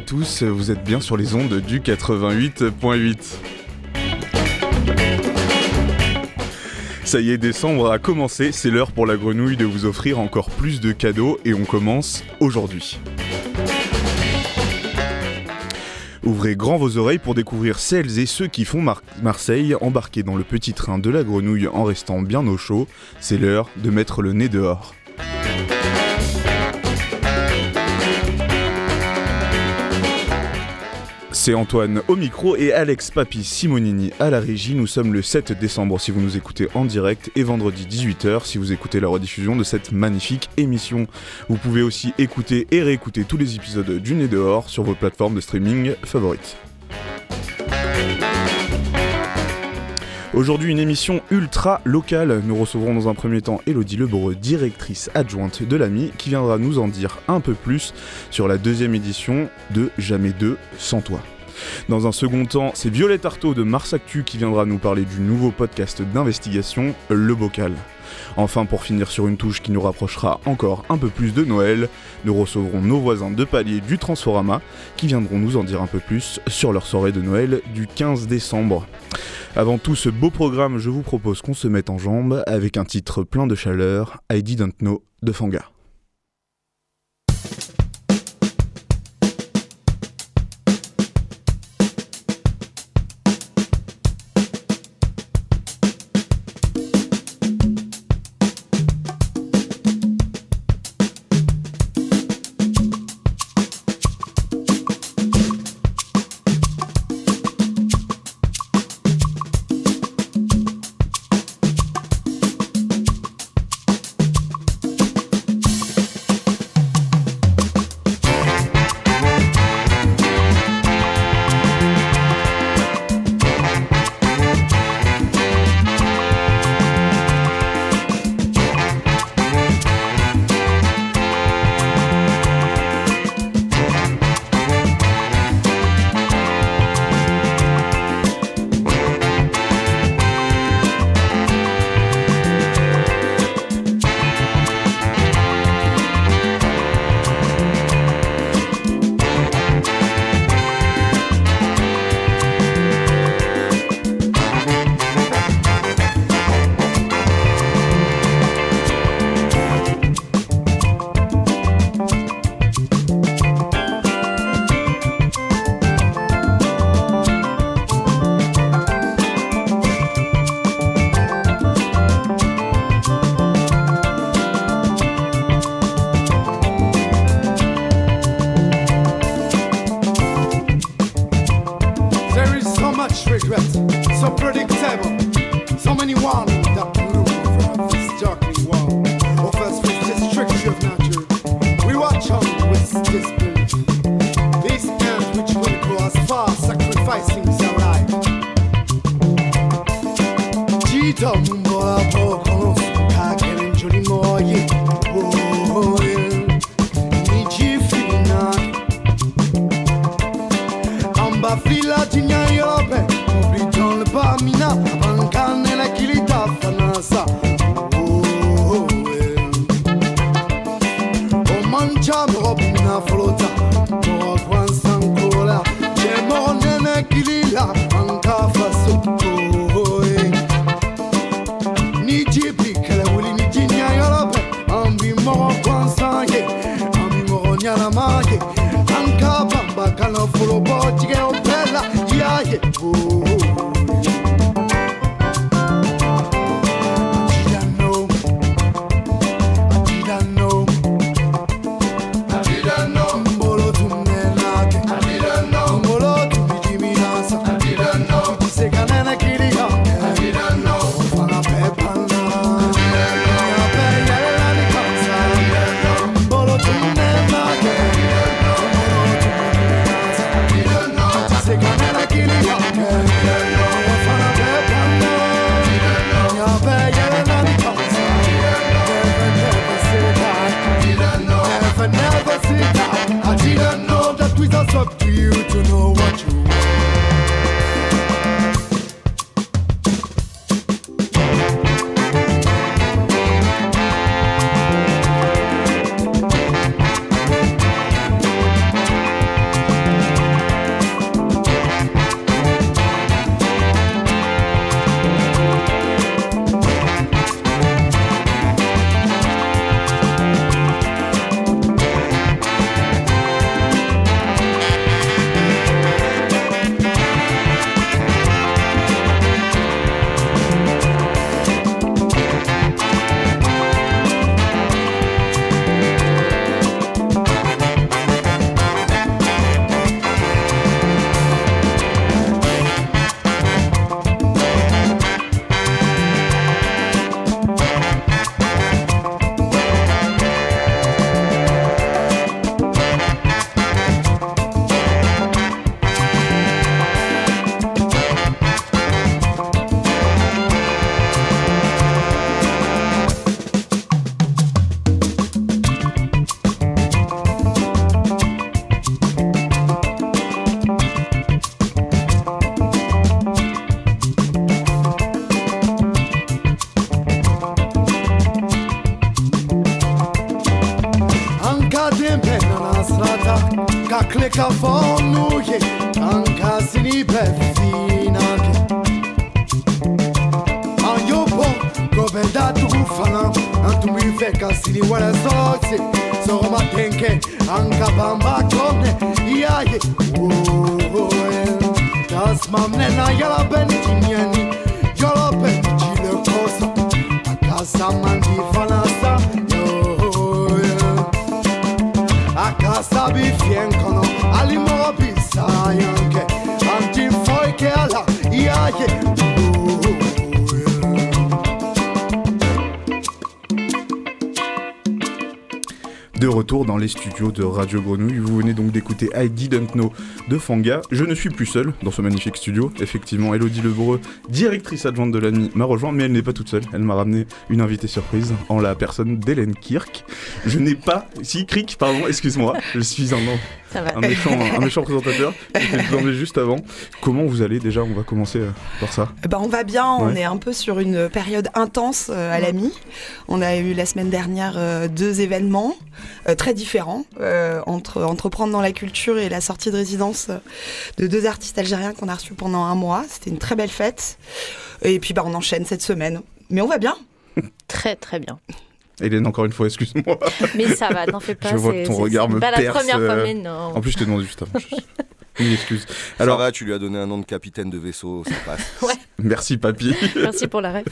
tous, vous êtes bien sur les ondes du 88.8. Ça y est, décembre a commencé, c'est l'heure pour la grenouille de vous offrir encore plus de cadeaux et on commence aujourd'hui. Ouvrez grand vos oreilles pour découvrir celles et ceux qui font Marseille embarquer dans le petit train de la grenouille en restant bien au chaud. C'est l'heure de mettre le nez dehors. C'est Antoine au micro et Alex Papi Simonini à la régie. Nous sommes le 7 décembre si vous nous écoutez en direct et vendredi 18h si vous écoutez la rediffusion de cette magnifique émission. Vous pouvez aussi écouter et réécouter tous les épisodes du Nez dehors sur vos plateformes de streaming favorites. Aujourd'hui, une émission ultra locale. Nous recevrons dans un premier temps Elodie Lebreu, directrice adjointe de l'AMI, qui viendra nous en dire un peu plus sur la deuxième édition de Jamais deux sans toi. Dans un second temps, c'est Violette Artaud de Mars Actu qui viendra nous parler du nouveau podcast d'investigation Le Bocal. Enfin, pour finir sur une touche qui nous rapprochera encore un peu plus de Noël, nous recevrons nos voisins de palier du Transforama qui viendront nous en dire un peu plus sur leur soirée de Noël du 15 décembre. Avant tout ce beau programme, je vous propose qu'on se mette en jambes avec un titre plein de chaleur, I Didn't Know de Fanga. De Radio Grenouille, vous venez donc d'écouter I Didn't Know de Fanga. Je ne suis plus seul dans ce magnifique studio. Effectivement, Elodie Lebreu, directrice adjointe de l'ANI, m'a rejoint, mais elle n'est pas toute seule. Elle m'a ramené une invitée surprise en la personne d'Hélène Kirk. Je n'ai pas. Si, Crick, pardon, excuse-moi. Je suis un, Ça va. un, méchant, un méchant présentateur. Je juste avant. Comment vous allez déjà? On va commencer euh, par ça. Ben, on va bien, on est un peu sur une période intense euh, à l'AMI. On a eu la semaine dernière euh, deux événements euh, très différents entre entreprendre dans la culture et la sortie de résidence euh, de deux artistes algériens qu'on a reçus pendant un mois. C'était une très belle fête. Et puis bah, on enchaîne cette semaine. Mais on va bien. Très très bien. Hélène, encore une fois, excuse-moi. Mais ça va, t'en fais pas. Je vois que ton regard me pas la première fois, euh, mais non. En plus, je t'ai demandé juste avant. Une excuse. Alors, ça va, tu lui as donné un nom de capitaine de vaisseau, ça passe. merci, papy. Merci pour la rêve.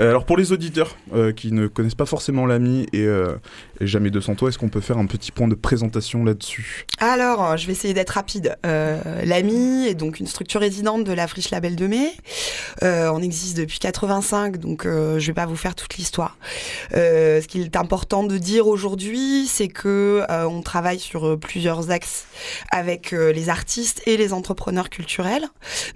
Euh, Alors pour les auditeurs euh, qui ne connaissent pas forcément l'ami et, euh, et jamais 200 toi, est-ce qu'on peut faire un petit point de présentation là-dessus? Alors, je vais essayer d'être rapide. Euh, L'AMI est donc une structure résidente de la Friche Label de Mai. On existe depuis 85, donc je vais pas vous faire toute l'histoire. Ce qu'il est important de dire aujourd'hui, c'est que on travaille sur plusieurs axes avec les artistes et les entrepreneurs culturels,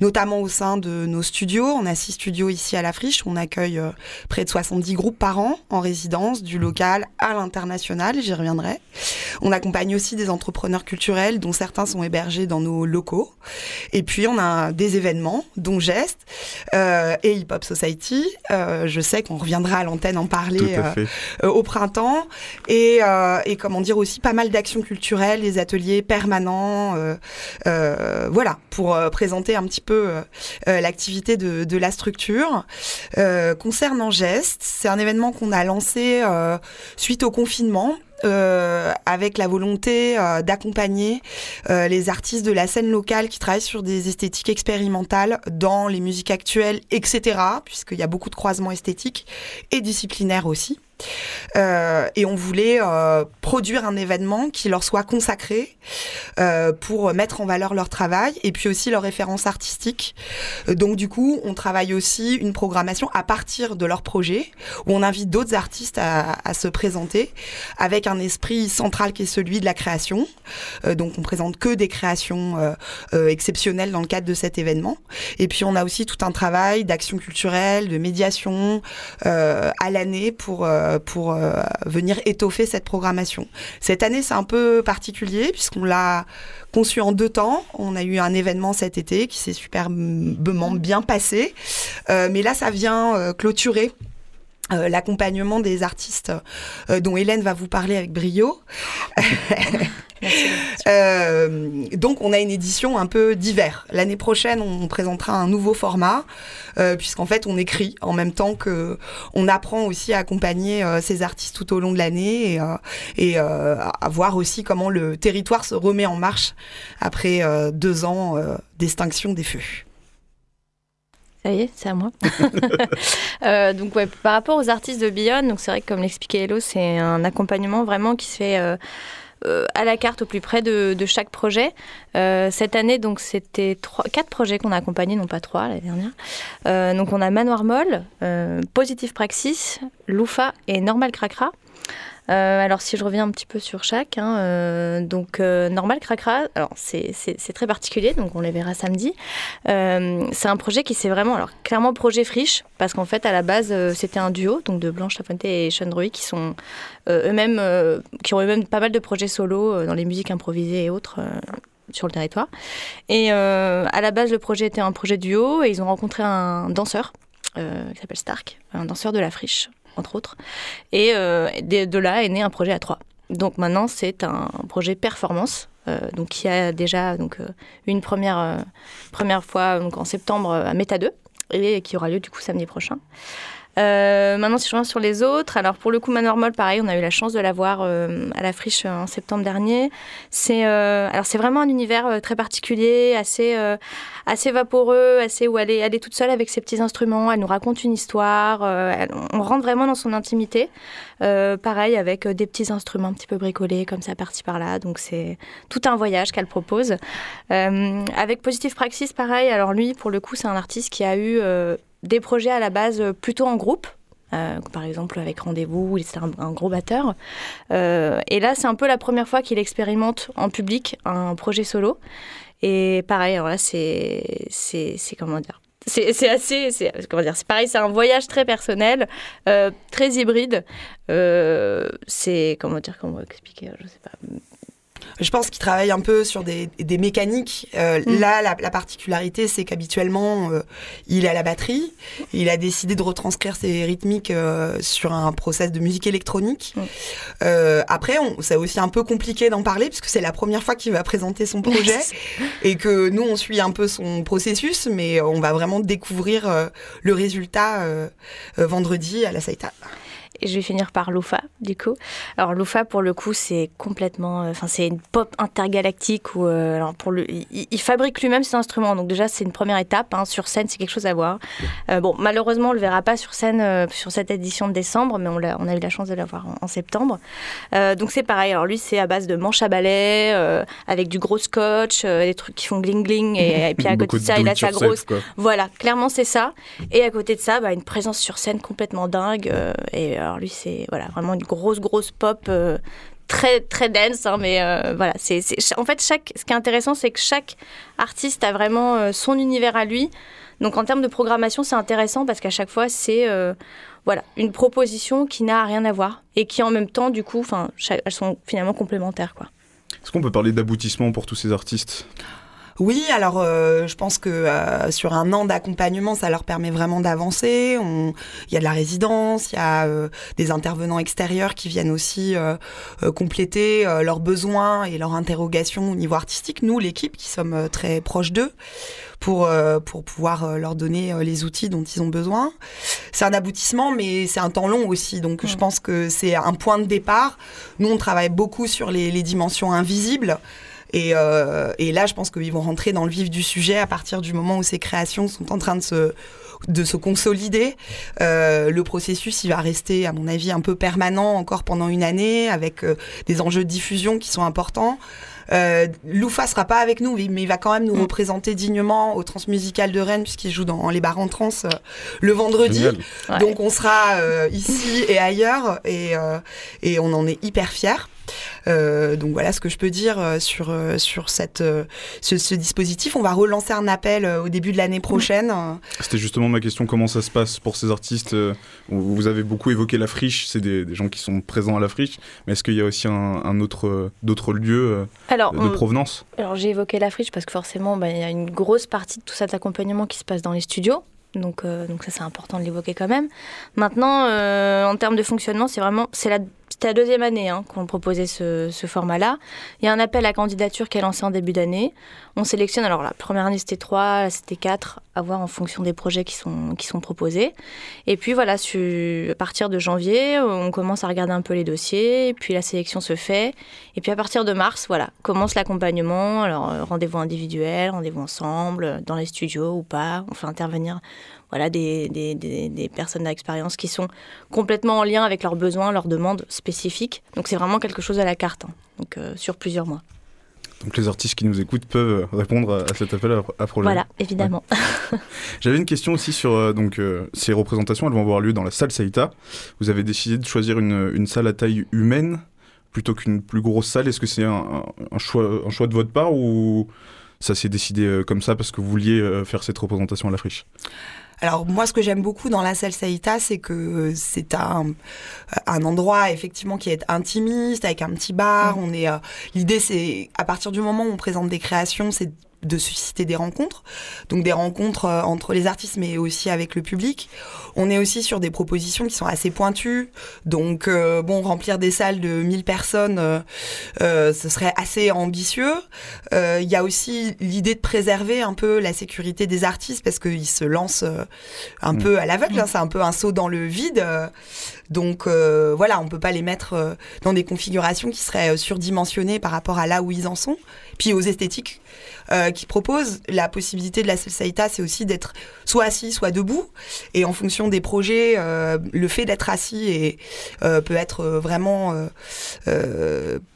notamment au sein de nos studios. On a six studios ici à la Friche. On accueille euh, près de 70 groupes par an en résidence, du local à l'international. J'y reviendrai. On accompagne aussi des entrepreneurs culturels dont certains sont hébergés dans nos locaux. Et puis on a des événements, dont Geste euh, et Hip Hop Society. Euh, je sais qu'on reviendra à l'antenne en parler euh, au printemps. Et, et comment dire aussi pas mal d'actions culturelles, des ateliers permanents. voilà, pour présenter un petit peu l'activité de, de la structure. Euh, concernant Geste, c'est un événement qu'on a lancé euh, suite au confinement. euh, avec la volonté euh, d'accompagner les artistes de la scène locale qui travaillent sur des esthétiques expérimentales dans les musiques actuelles, etc., puisqu'il y a beaucoup de croisements esthétiques et disciplinaires aussi. Euh, et on voulait euh, produire un événement qui leur soit consacré euh, pour mettre en valeur leur travail et puis aussi leurs références artistiques. Donc du coup, on travaille aussi une programmation à partir de leur projet où on invite d'autres artistes à, se présenter avec un esprit central qui est celui de la création. Donc on présente que des créations exceptionnelles dans le cadre de cet événement. Et puis on a aussi tout un travail d'action culturelle, de médiation à l'année pour pour euh, venir étoffer cette programmation. Cette année, c'est un peu particulier puisqu'on l'a conçu en deux temps. On a eu un événement cet été qui s'est superbement bien passé, Euh, mais là, ça vient euh, clôturer. euh, l'accompagnement des artistes euh, dont Hélène va vous parler avec brio. Euh, donc on a une édition un peu d'hiver. L'année prochaine, on présentera un nouveau format, euh, puisqu'en fait on écrit en même temps que on apprend aussi à accompagner euh, ces artistes tout au long de l'année et, euh, et euh, à voir aussi comment le territoire se remet en marche après euh, deux ans euh, d'extinction des feux. Ça y est, c'est à moi. Euh, donc ouais, par rapport aux artistes de Beyond, donc c'est vrai que comme l'expliquait Hello, c'est un accompagnement vraiment qui se fait euh, à la carte au plus près de, chaque projet. Euh, cette année, donc c'était quatre projets qu'on a accompagnés, non pas trois l'année dernière. Euh, donc on a Manoir Moll, euh, Positive Praxis, Loufa et Normal Cracra. Euh, alors si je reviens un petit peu sur chaque, hein, euh, donc euh, Normal Cracra, c'est très particulier, donc on les verra samedi. C'est un projet qui s'est vraiment, alors clairement projet friche, parce qu'en fait à la base c'était un duo, donc de Blanche Lafontaine et Sean Druy, qui sont eux-mêmes, qui ont eux-mêmes pas mal de projets solo dans les musiques improvisées et autres. sur le territoire. Et à la base, le projet était un projet duo et ils ont rencontré un danseur qui s'appelle Stark, un danseur de la friche, entre autres. Et euh, de, là est né un projet à trois. Donc maintenant, c'est un projet performance donc qui a déjà donc une première première fois donc en septembre à Méta 2 et qui aura lieu du coup samedi prochain. Euh, maintenant, si je reviens sur les autres, alors pour le coup, Manormol, pareil, on a eu la chance de l'avoir euh, à la friche en septembre dernier. C'est euh, alors c'est vraiment un univers très particulier, assez assez vaporeux, assez où elle est, toute seule avec ses petits instruments. Elle nous raconte une histoire. on rentre vraiment dans son intimité. pareil avec des petits instruments un petit peu bricolés comme ça, parti par là. Donc c'est tout un voyage qu'elle propose. avec Positive Praxis, pareil. Alors lui, pour le coup, c'est un artiste qui a eu des projets à la base euh, plutôt en groupe. Euh, par exemple avec Rendez-vous, il était un, gros batteur. Euh, et là, c'est un peu la première fois qu'il expérimente en public un projet solo. Et pareil, alors là, c'est, c'est, comment dire c'est, assez, c'est, comment dire, c'est pareil, c'est un voyage très personnel, très hybride. c'est comment dire, comment expliquer, je sais pas je pense qu'il travaille un peu sur des, des mécaniques. Euh, mm. Là, la, particularité, c'est qu'habituellement, euh, il est à la batterie. Il a décidé de retranscrire ses rythmiques euh, sur un process de musique électronique. Mm. après, c'est aussi un peu compliqué d'en parler puisque c'est la première fois qu'il va présenter son projet et que nous, on suit un peu son processus, mais on va vraiment découvrir le résultat vendredi à la Saïta et je vais finir par Lufa, du coup. Alors Lufa, pour le coup, c'est complètement, euh, enfin c'est une pop intergalactique où, euh, alors pour le, il, fabrique lui-même ses instruments. Donc déjà, c'est une première étape. Hein. Sur scène, c'est quelque chose à voir. Euh, bon, malheureusement, on le verra pas sur scène sur cette édition de décembre, mais on a, on a eu la chance de l'avoir en, en, septembre. donc c'est pareil. Alors lui, c'est à base de manche à balai, avec du gros scotch, des trucs qui font gling gling, et, puis à côté de ça, il a sa grosse. voilà, clairement c'est ça. Et à côté de ça, bah, une présence sur scène complètement dingue. et alors lui, c'est voilà, vraiment une grosse, grosse pop euh, très très dense hein, mais euh, voilà c'est en fait chaque ce qui est intéressant c'est que chaque artiste a vraiment euh, son univers à lui. Donc en termes de programmation c'est intéressant parce qu'à chaque fois c'est voilà une proposition qui n'a rien à voir et qui en même temps du coup elles sont finalement complémentaires quoi. Est-ce qu'on peut parler d'aboutissement pour tous ces artistes? Oui, alors euh, je pense que euh, sur un an d'accompagnement, ça leur permet vraiment d'avancer. Il y a de la résidence, il y a euh, des intervenants extérieurs qui viennent aussi compléter leurs besoins et leurs interrogations au niveau artistique. Nous, l'équipe, qui sommes très proches d'eux, pour, pour pouvoir leur donner les outils dont ils ont besoin. C'est un aboutissement, mais c'est un temps long aussi. Donc je pense que c'est un point de départ. Nous, on travaille beaucoup sur les, les dimensions invisibles. Et, euh, et là, je pense qu'ils vont rentrer dans le vif du sujet à partir du moment où ces créations sont en train de se de se consolider. Euh, le processus, il va rester, à mon avis, un peu permanent encore pendant une année, avec euh, des enjeux de diffusion qui sont importants. Euh, Loufa sera pas avec nous, mais il va quand même nous mm. représenter dignement au Transmusical de Rennes, puisqu'il joue dans les bars en trans euh, le vendredi. Donc on sera euh, ici et ailleurs, et, et on en est hyper fiers. Euh, donc voilà ce que je peux dire euh, sur, euh, sur cette, ce, dispositif. On va relancer un appel au début de l'année prochaine. C'était justement ma question, comment ça se passe pour ces artistes Vous avez beaucoup évoqué la friche, c'est des, gens qui sont présents à la friche, mais est-ce qu'il y a aussi un, autre, d'autres lieux de, provenance? Alors j'ai évoqué la friche parce que forcément, bah, il y a une grosse partie de tout cet accompagnement qui se passe dans les studios. Donc, donc ça c'est important de l'évoquer quand même. Maintenant, en termes de fonctionnement, c'est vraiment c'est la c'était la deuxième année hein, qu'on proposait ce, format-là. Il y a un appel à candidature qui est lancé en début d'année. On sélectionne, alors la première année c'était trois, c'était quatre, à voir en fonction des projets qui sont, qui sont proposés. Et puis voilà, à partir de janvier, on commence à regarder un peu les dossiers, puis la sélection se fait. Et puis à partir de mars, voilà, commence l'accompagnement. Alors euh, rendez-vous individuel, rendez-vous ensemble, dans les studios ou pas. On fait intervenir voilà, des, des, des, personnes d'expérience qui sont complètement en lien avec leurs besoins, leurs demandes spécifiques. Donc c'est vraiment quelque chose à la carte, hein. donc euh, sur plusieurs mois. Donc les artistes qui nous écoutent peuvent répondre à cet appel à, projet. Voilà, évidemment. J'avais une question aussi sur euh, donc euh, ces représentations. Elles vont avoir lieu dans la salle Saïta. Vous avez décidé de choisir une, une salle à taille humaine plutôt qu'une plus grosse salle. Est-ce que c'est un, un, choix, un choix de votre part ou ça s'est décidé comme ça parce que vous vouliez faire cette représentation à la friche alors moi, ce que j'aime beaucoup dans la salle Saïta, c'est que c'est un, un endroit effectivement qui est intimiste, avec un petit bar. Mm. On est, euh, l'idée, c'est à partir du moment où on présente des créations, c'est de susciter des rencontres, donc des rencontres euh, entre les artistes mais aussi avec le public. On est aussi sur des propositions qui sont assez pointues, donc euh, bon, remplir des salles de 1000 personnes, euh, ce serait assez ambitieux. Il y a aussi l'idée de préserver un peu la sécurité des artistes parce qu'ils se lancent un mm. peu à l'aveugle, hein, c'est un peu un saut dans le vide. Donc voilà, on peut pas les mettre dans des configurations qui seraient surdimensionnées par rapport à là où ils en sont. Puis aux esthétiques euh, qui propose la possibilité de la Salsaïta, c'est aussi d'être soit assis, soit debout. Et en fonction des projets, euh, le fait d'être assis euh, peut être vraiment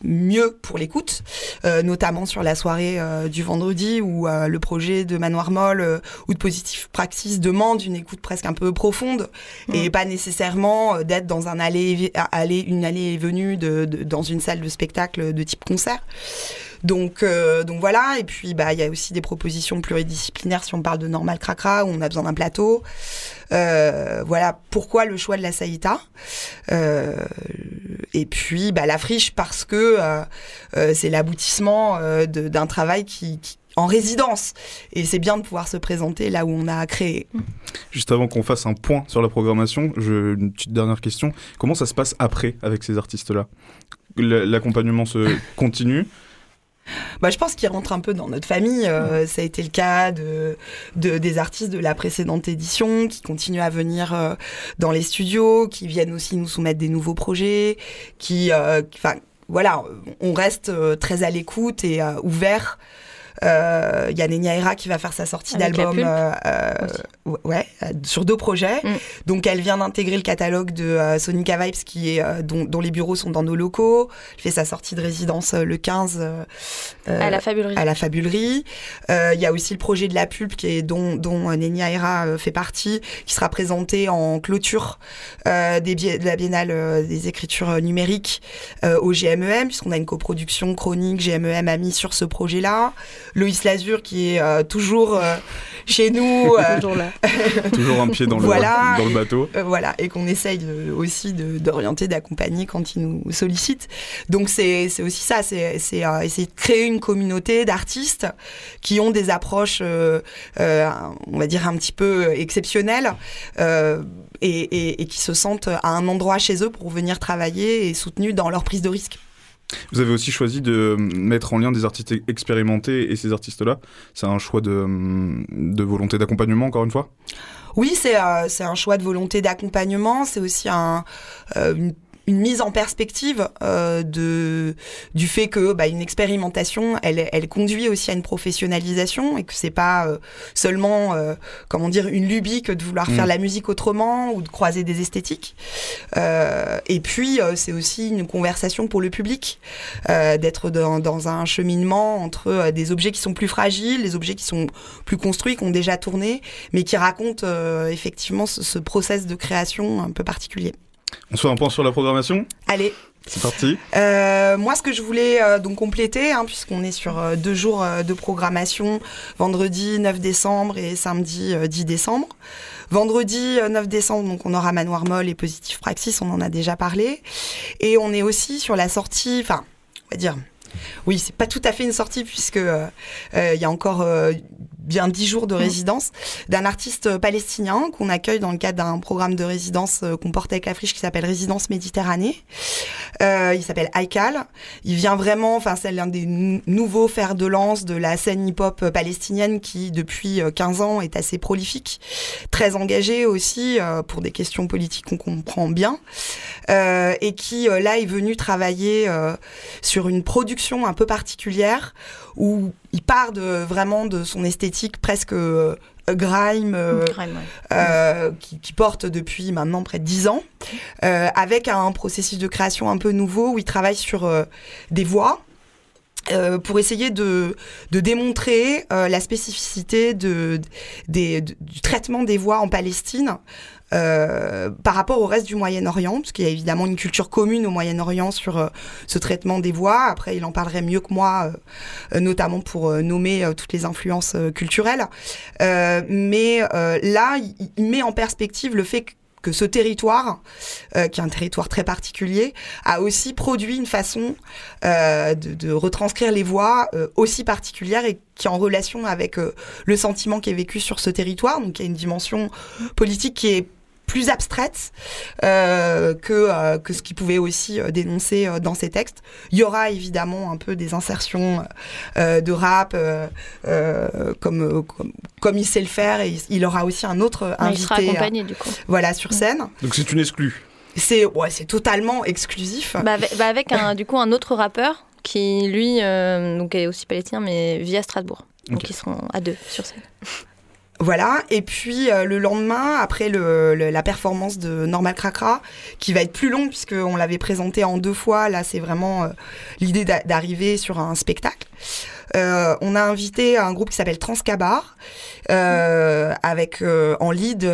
mieux pour l'écoute, notamment sur la soirée du vendredi où le projet de Manoir Molle ou de Positive Praxis demande une écoute presque un peu profonde et mmh. pas nécessairement d'être dans un allée, allée, une allée et venue de, dans une salle de spectacle de type concert. Donc, euh, donc voilà. Et puis, bah, il y a aussi des propositions pluridisciplinaires si on parle de normal cracra, où on a besoin d'un plateau. Euh, voilà pourquoi le choix de la Saïta. Euh, et puis, bah, la friche parce que c'est l'aboutissement d'un travail qui, en résidence. Et c'est bien de pouvoir se présenter là où on a créé. Juste avant qu'on fasse un point sur la programmation, je, une petite dernière question. Comment ça se passe après avec ces artistes-là? L'accompagnement se continue? Bah, je pense qu'il rentre un peu dans notre famille. Euh, ça a été le cas de, des artistes de la précédente édition qui continuent à venir euh, dans les studios, qui viennent aussi nous soumettre des nouveaux projets, qui, euh, enfin, voilà, on reste très à l'écoute et ouvert il euh, y a Nenia qui va faire sa sortie d'album euh, euh, ouais, sur deux projets. Mm. Donc elle vient d'intégrer le catalogue de Sonica Vibes qui est, dont, les bureaux sont dans nos locaux. Elle fait sa sortie de résidence le 15 à la Fabulerie. À la Fabulerie. Il y a aussi le projet de la pulpe qui est, dont, dont Nenia fait partie, qui sera présenté en clôture des, de la Biennale des écritures numériques au GMEM, puisqu'on a une coproduction chronique GMEM a mis sur ce projet-là. Loïs Lazur qui est euh, toujours euh, chez nous. Euh, toujours là. toujours un pied dans le, dans le bateau. voilà, et qu'on essaye aussi d'orienter, d'accompagner quand il nous sollicite. Donc c'est aussi ça, c'est essayer de créer une communauté d'artistes qui ont des approches, on va dire, un petit peu exceptionnelles. Et, et, qui se sentent à un endroit chez eux pour venir travailler et soutenus dans leur prise de risque. Vous avez aussi choisi de mettre en lien des artistes expérimentés et ces artistes-là. C'est un choix de, de volonté d'accompagnement, encore une fois? Oui, c'est euh, un choix de volonté d'accompagnement. C'est aussi un, euh, une une mise en perspective euh, de du fait que bah, une expérimentation, elle, elle conduit aussi à une professionnalisation et que c'est pas euh, seulement euh, comment dire une lubie que de vouloir faire mm. la musique autrement ou de croiser des esthétiques. Euh, et puis c'est aussi une conversation pour le public d'être dans, dans, un cheminement entre des objets qui sont plus fragiles, des objets qui sont plus construits, qui ont déjà tourné, mais qui racontent effectivement ce, ce process de création un peu particulier. On se fait un point sur la programmation Allez. C'est parti. Euh, moi, ce que je voulais euh, donc compléter, hein, puisqu'on est sur euh, deux jours de programmation, vendredi 9 décembre et samedi 10 décembre. Vendredi 9 décembre, donc on aura Manoir Molle et Positif Praxis, on en a déjà parlé. Et on est aussi sur la sortie, enfin, on va dire, oui, c'est pas tout à fait une sortie puisque il y a encore bien dix jours de mmh. résidence d'un artiste palestinien qu'on accueille dans le cadre d'un programme de résidence euh, qu'on porte avec la friche qui s'appelle Résidence Méditerranée. Euh, il s'appelle Aikal. Il vient vraiment, enfin c'est l'un des nouveaux fers de lance de la scène hip-hop palestinienne qui depuis 15 euh, ans est assez prolifique, très engagé aussi euh, pour des questions politiques qu'on comprend bien euh, et qui là est venu travailler sur une production un peu particulière où il part de vraiment de son esthétique presque euh, grime, euh, euh, qui, porte depuis maintenant près de 10 ans, avec un processus de création un peu nouveau où il travaille sur des voix. pour essayer de, de démontrer la spécificité de, du traitement des voix en Palestine euh, par rapport au reste du Moyen-Orient, parce qu'il y a évidemment une culture commune au Moyen-Orient sur euh, ce traitement des voix. Après, il en parlerait mieux que moi, euh, notamment pour nommer toutes les influences culturelles. mais là, il, met en perspective le fait que ce territoire, qui est un territoire très particulier, a aussi produit une façon de, retranscrire les voix aussi particulières et qui est en relation avec le sentiment qui est vécu sur ce territoire. Donc il y a une dimension politique qui est plus abstraite euh, que, euh, que ce qu'il pouvait aussi euh, dénoncer dans ses textes. Il y aura évidemment un peu des insertions de rap comme, comme, comme, il sait le faire et il aura aussi un autre invité. Il sera accompagné du coup. Voilà, sur scène. Donc c'est une exclue. C'est ouais, c'est totalement exclusif. Bah avec, bah avec un, du coup un autre rappeur qui lui donc est aussi palestinien mais vit à Strasbourg. Donc ils seront à deux sur scène. Voilà, et puis euh, le lendemain, après la performance de Normal Cracra, qui va être plus longue puisqu'on l'avait présenté en deux fois, là c'est vraiment euh, l'idée d'arriver sur un spectacle. Euh, on a invité un groupe qui s'appelle Transcabar, avec en lead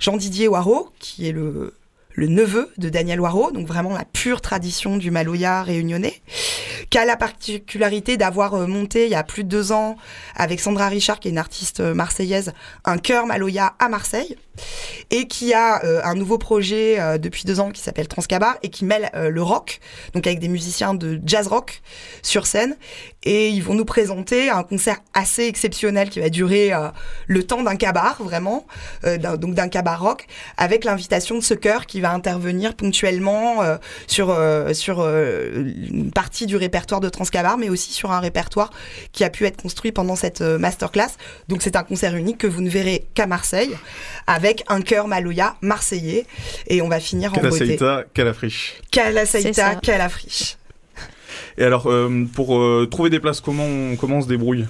Jean-Didier Waro, qui est le le neveu de Daniel Waro, donc vraiment la pure tradition du Maloya réunionnais, qui a la particularité d'avoir euh, monté il y a plus de deux ans avec Sandra Richard, qui est une artiste euh, marseillaise, un chœur Maloya à Marseille, et qui a euh, un nouveau projet depuis deux ans qui s'appelle Transcabar et qui mêle le rock, donc avec des musiciens de jazz rock sur scène, et ils vont nous présenter un concert assez exceptionnel qui va durer le temps d'un cabar, vraiment, donc d'un cabar rock, avec l'invitation de ce chœur qui va intervenir ponctuellement euh, sur, euh, sur euh, une partie du répertoire de Transcabar, mais aussi sur un répertoire qui a pu être construit pendant cette masterclass. Donc c'est un concert unique que vous ne verrez qu'à Marseille, avec un chœur Maloya marseillais. Et on va finir en beauté. Calafriche. Calasaïta, Calafriche. Et alors, pour trouver des places, comment on, comment on se débrouille?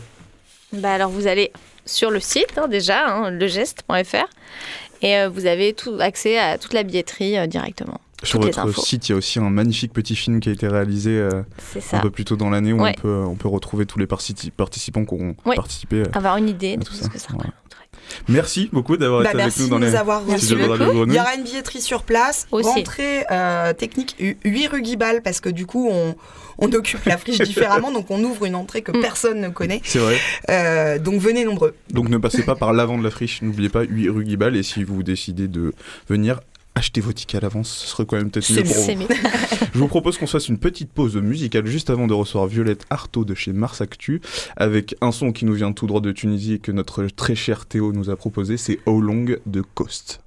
Bah alors vous allez sur le site hein, déjà, hein, legeste.fr, et euh, vous avez tout accès à toute la billetterie euh, directement. Sur votre site, il y a aussi un magnifique petit film qui a été réalisé euh, un peu plus tôt dans l'année où on, peut, on peut retrouver tous les participants qui ont participé. Avoir une idée de tout ce que ça Merci beaucoup d'avoir bah, été avec nous dans les nous avoir reçus. Il y aura une billetterie sur place, Aussi. rentrée euh, technique 8 rue Guibal parce que du coup on, on occupe la friche différemment, donc on ouvre une entrée que mm. personne ne connaît. C'est vrai. Euh, donc venez nombreux. Donc ne passez pas par l'avant de la friche, n'oubliez pas 8 rue Guibal et si vous décidez de venir, achetez vos tickets à l'avance, ce serait quand même peut-être mieux pour vous. Je vous propose qu'on fasse une petite pause musicale juste avant de recevoir Violette Artaud de chez Mars Actu avec un son qui nous vient tout droit de Tunisie et que notre très cher Théo nous a proposé, c'est How Long de Coast.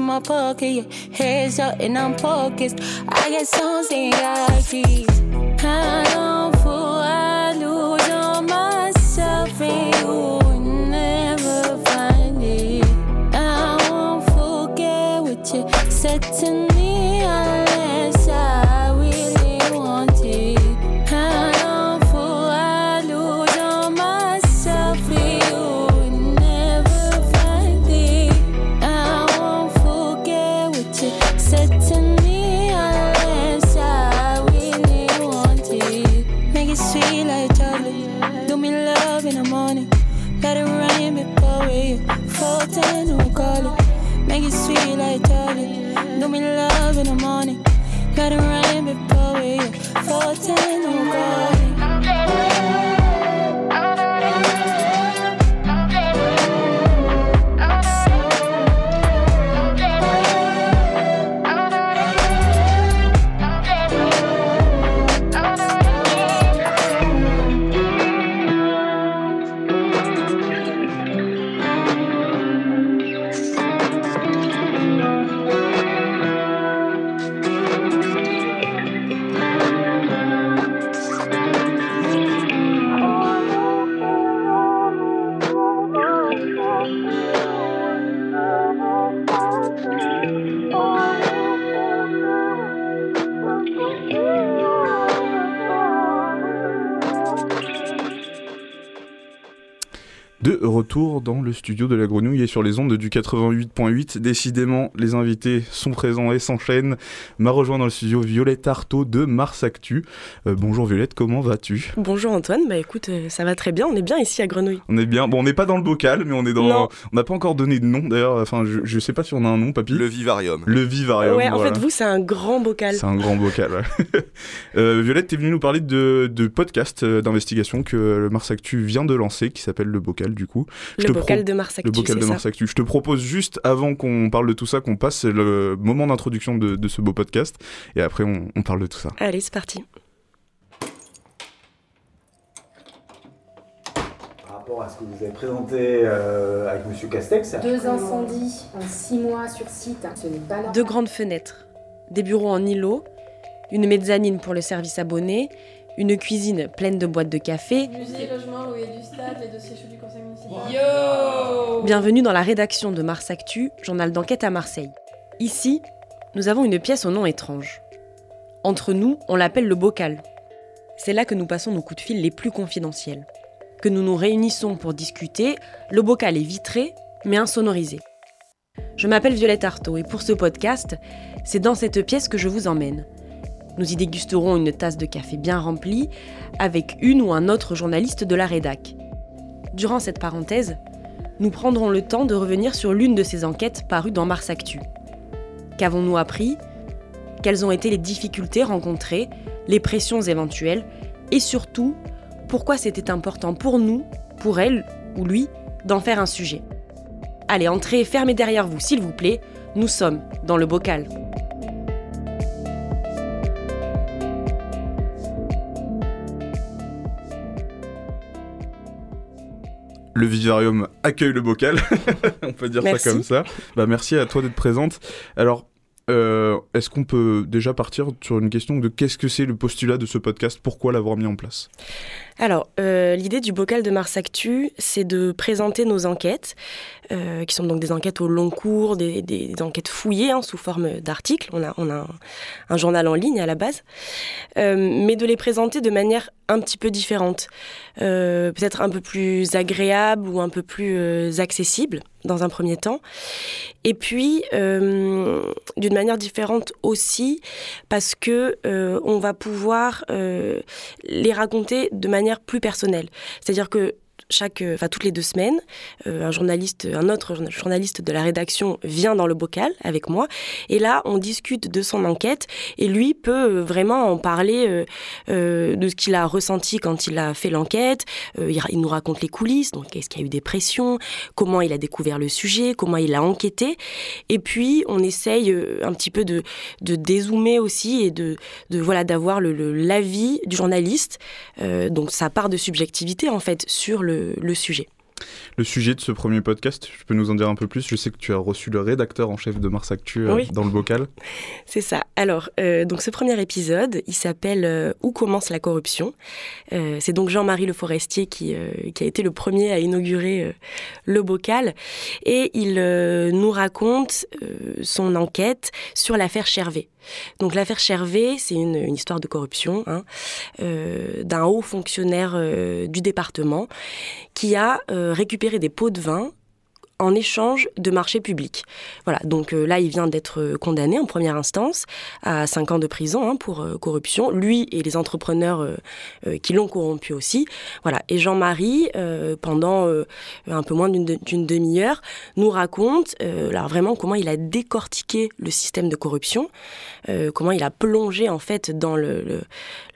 in my pocket, your head's up and I'm focused. I got songs in got keys. I don't fool, I lose on myself and you. Said to me de la Grenouille et sur les ondes du 88.8. Décidément, les invités sont présents et s'enchaînent. M'a rejoint dans le studio Violette Artaud de Mars Actu. Euh, bonjour Violette, comment vas-tu? Bonjour Antoine, bah écoute, euh, ça va très bien, on est bien ici à Grenouille. On est bien. Bon, on n'est pas dans le bocal, mais on est dans. Non. On n'a pas encore donné de nom d'ailleurs. Enfin, je, je sais pas si on a un nom, papy. Le vivarium. Le Vivarium. ouais, en voilà. fait, vous, c'est un grand bocal. C'est un grand bocal. ouais. Euh, Violette, t'es venue nous parler de, de podcast euh, d'investigation que le Mars Actu vient de lancer, qui s'appelle Le Bocal, du coup. Je Le bocal pro- de Mars Actu, Le bocal c'est de ça. Mars Actu. Je te propose juste, avant qu'on parle de tout ça, qu'on passe le moment d'introduction de, de ce beau podcast. Et après, on, on parle de tout ça. Allez, c'est parti. Par rapport à ce que vous avez présenté euh, avec Monsieur Castex, Deux incendies en six mois sur site, ce n'est pas normal. Deux grandes fenêtres, des bureaux en îlot, une mezzanine pour le service abonné, une cuisine pleine de boîtes de café. Musée, logement, loyer du stade, les dossiers chauds du conseil municipal. Bienvenue dans la rédaction de Mars Actu, journal d'enquête à Marseille. Ici, nous avons une pièce au nom étrange. Entre nous, on l'appelle le bocal. C'est là que nous passons nos coups de fil les plus confidentiels. Que nous nous réunissons pour discuter, le bocal est vitré, mais insonorisé. Je m'appelle Violette Artaud et pour ce podcast, c'est dans cette pièce que je vous emmène. Nous y dégusterons une tasse de café bien remplie avec une ou un autre journaliste de la rédac. Durant cette parenthèse, nous prendrons le temps de revenir sur l'une de ces enquêtes parues dans Mars Actu. Qu'avons-nous appris? Quelles ont été les difficultés rencontrées, les pressions éventuelles? Et surtout, pourquoi c'était important pour nous, pour elle ou lui, d'en faire un sujet? Allez, entrez, fermez derrière vous, s'il vous plaît. Nous sommes dans le bocal. Le Vivarium accueille le bocal. on peut dire Merci. ça comme ça. Bah, merci à toi d'être présente. Alors, euh, est-ce qu'on peut déjà partir sur une question de qu'est-ce que c'est le postulat de ce podcast? Pourquoi l'avoir mis en place? Alors, euh, l'idée du bocal de Mars Actu, c'est de présenter nos enquêtes, euh, qui sont donc des enquêtes au long cours, des, enquêtes fouillées hein, sous forme d'articles. On a, un, journal en ligne à la base, Euh, mais de les présenter de manière un petit peu différente, peut-être un peu plus agréable ou un peu plus accessible dans un premier temps. Et puis, d'une manière différente aussi, parce que on va pouvoir les raconter de manière plus personnelle. C'est-à-dire que chaque, euh, enfin toutes les deux semaines, euh, un journaliste, un autre journa- journaliste de la rédaction vient dans le bocal avec moi, et là on discute de son enquête, et lui peut euh, vraiment en parler de ce qu'il a ressenti quand il a fait l'enquête. Il, nous raconte les coulisses, donc est-ce qu'il y a eu des pressions, comment il a découvert le sujet, comment il a enquêté, et puis on essaye un petit peu de, de dézoomer aussi et de, de voilà d'avoir le le- l'avis du journaliste. Donc ça part de subjectivité en fait sur le, le sujet. Le sujet de ce premier podcast, tu peux nous en dire un peu plus? Je sais que tu as reçu le rédacteur en chef de Mars Actu euh, Oui. dans le bocal. C'est ça. Alors, euh, donc ce premier épisode, il s'appelle euh, Où commence la corruption? Euh, C'est donc Jean-Marie Le Forestier qui, qui a été le premier à inaugurer le bocal. Et il nous raconte son enquête sur l'affaire Chervé. Donc l'affaire Chervé, c'est une, histoire de corruption hein, euh, d'un haut fonctionnaire euh, du département qui a euh, récupéré des pots de vin en échange de marchés publics. Voilà, donc euh, là, il vient d'être condamné en première instance à 5 ans de prison hein, pour euh, corruption, lui et les entrepreneurs euh, qui l'ont corrompu aussi. Voilà, et Jean-Marie, pendant un peu moins d'une demi-heure, nous raconte alors vraiment comment il a décortiqué le système de corruption, comment il a plongé en fait dans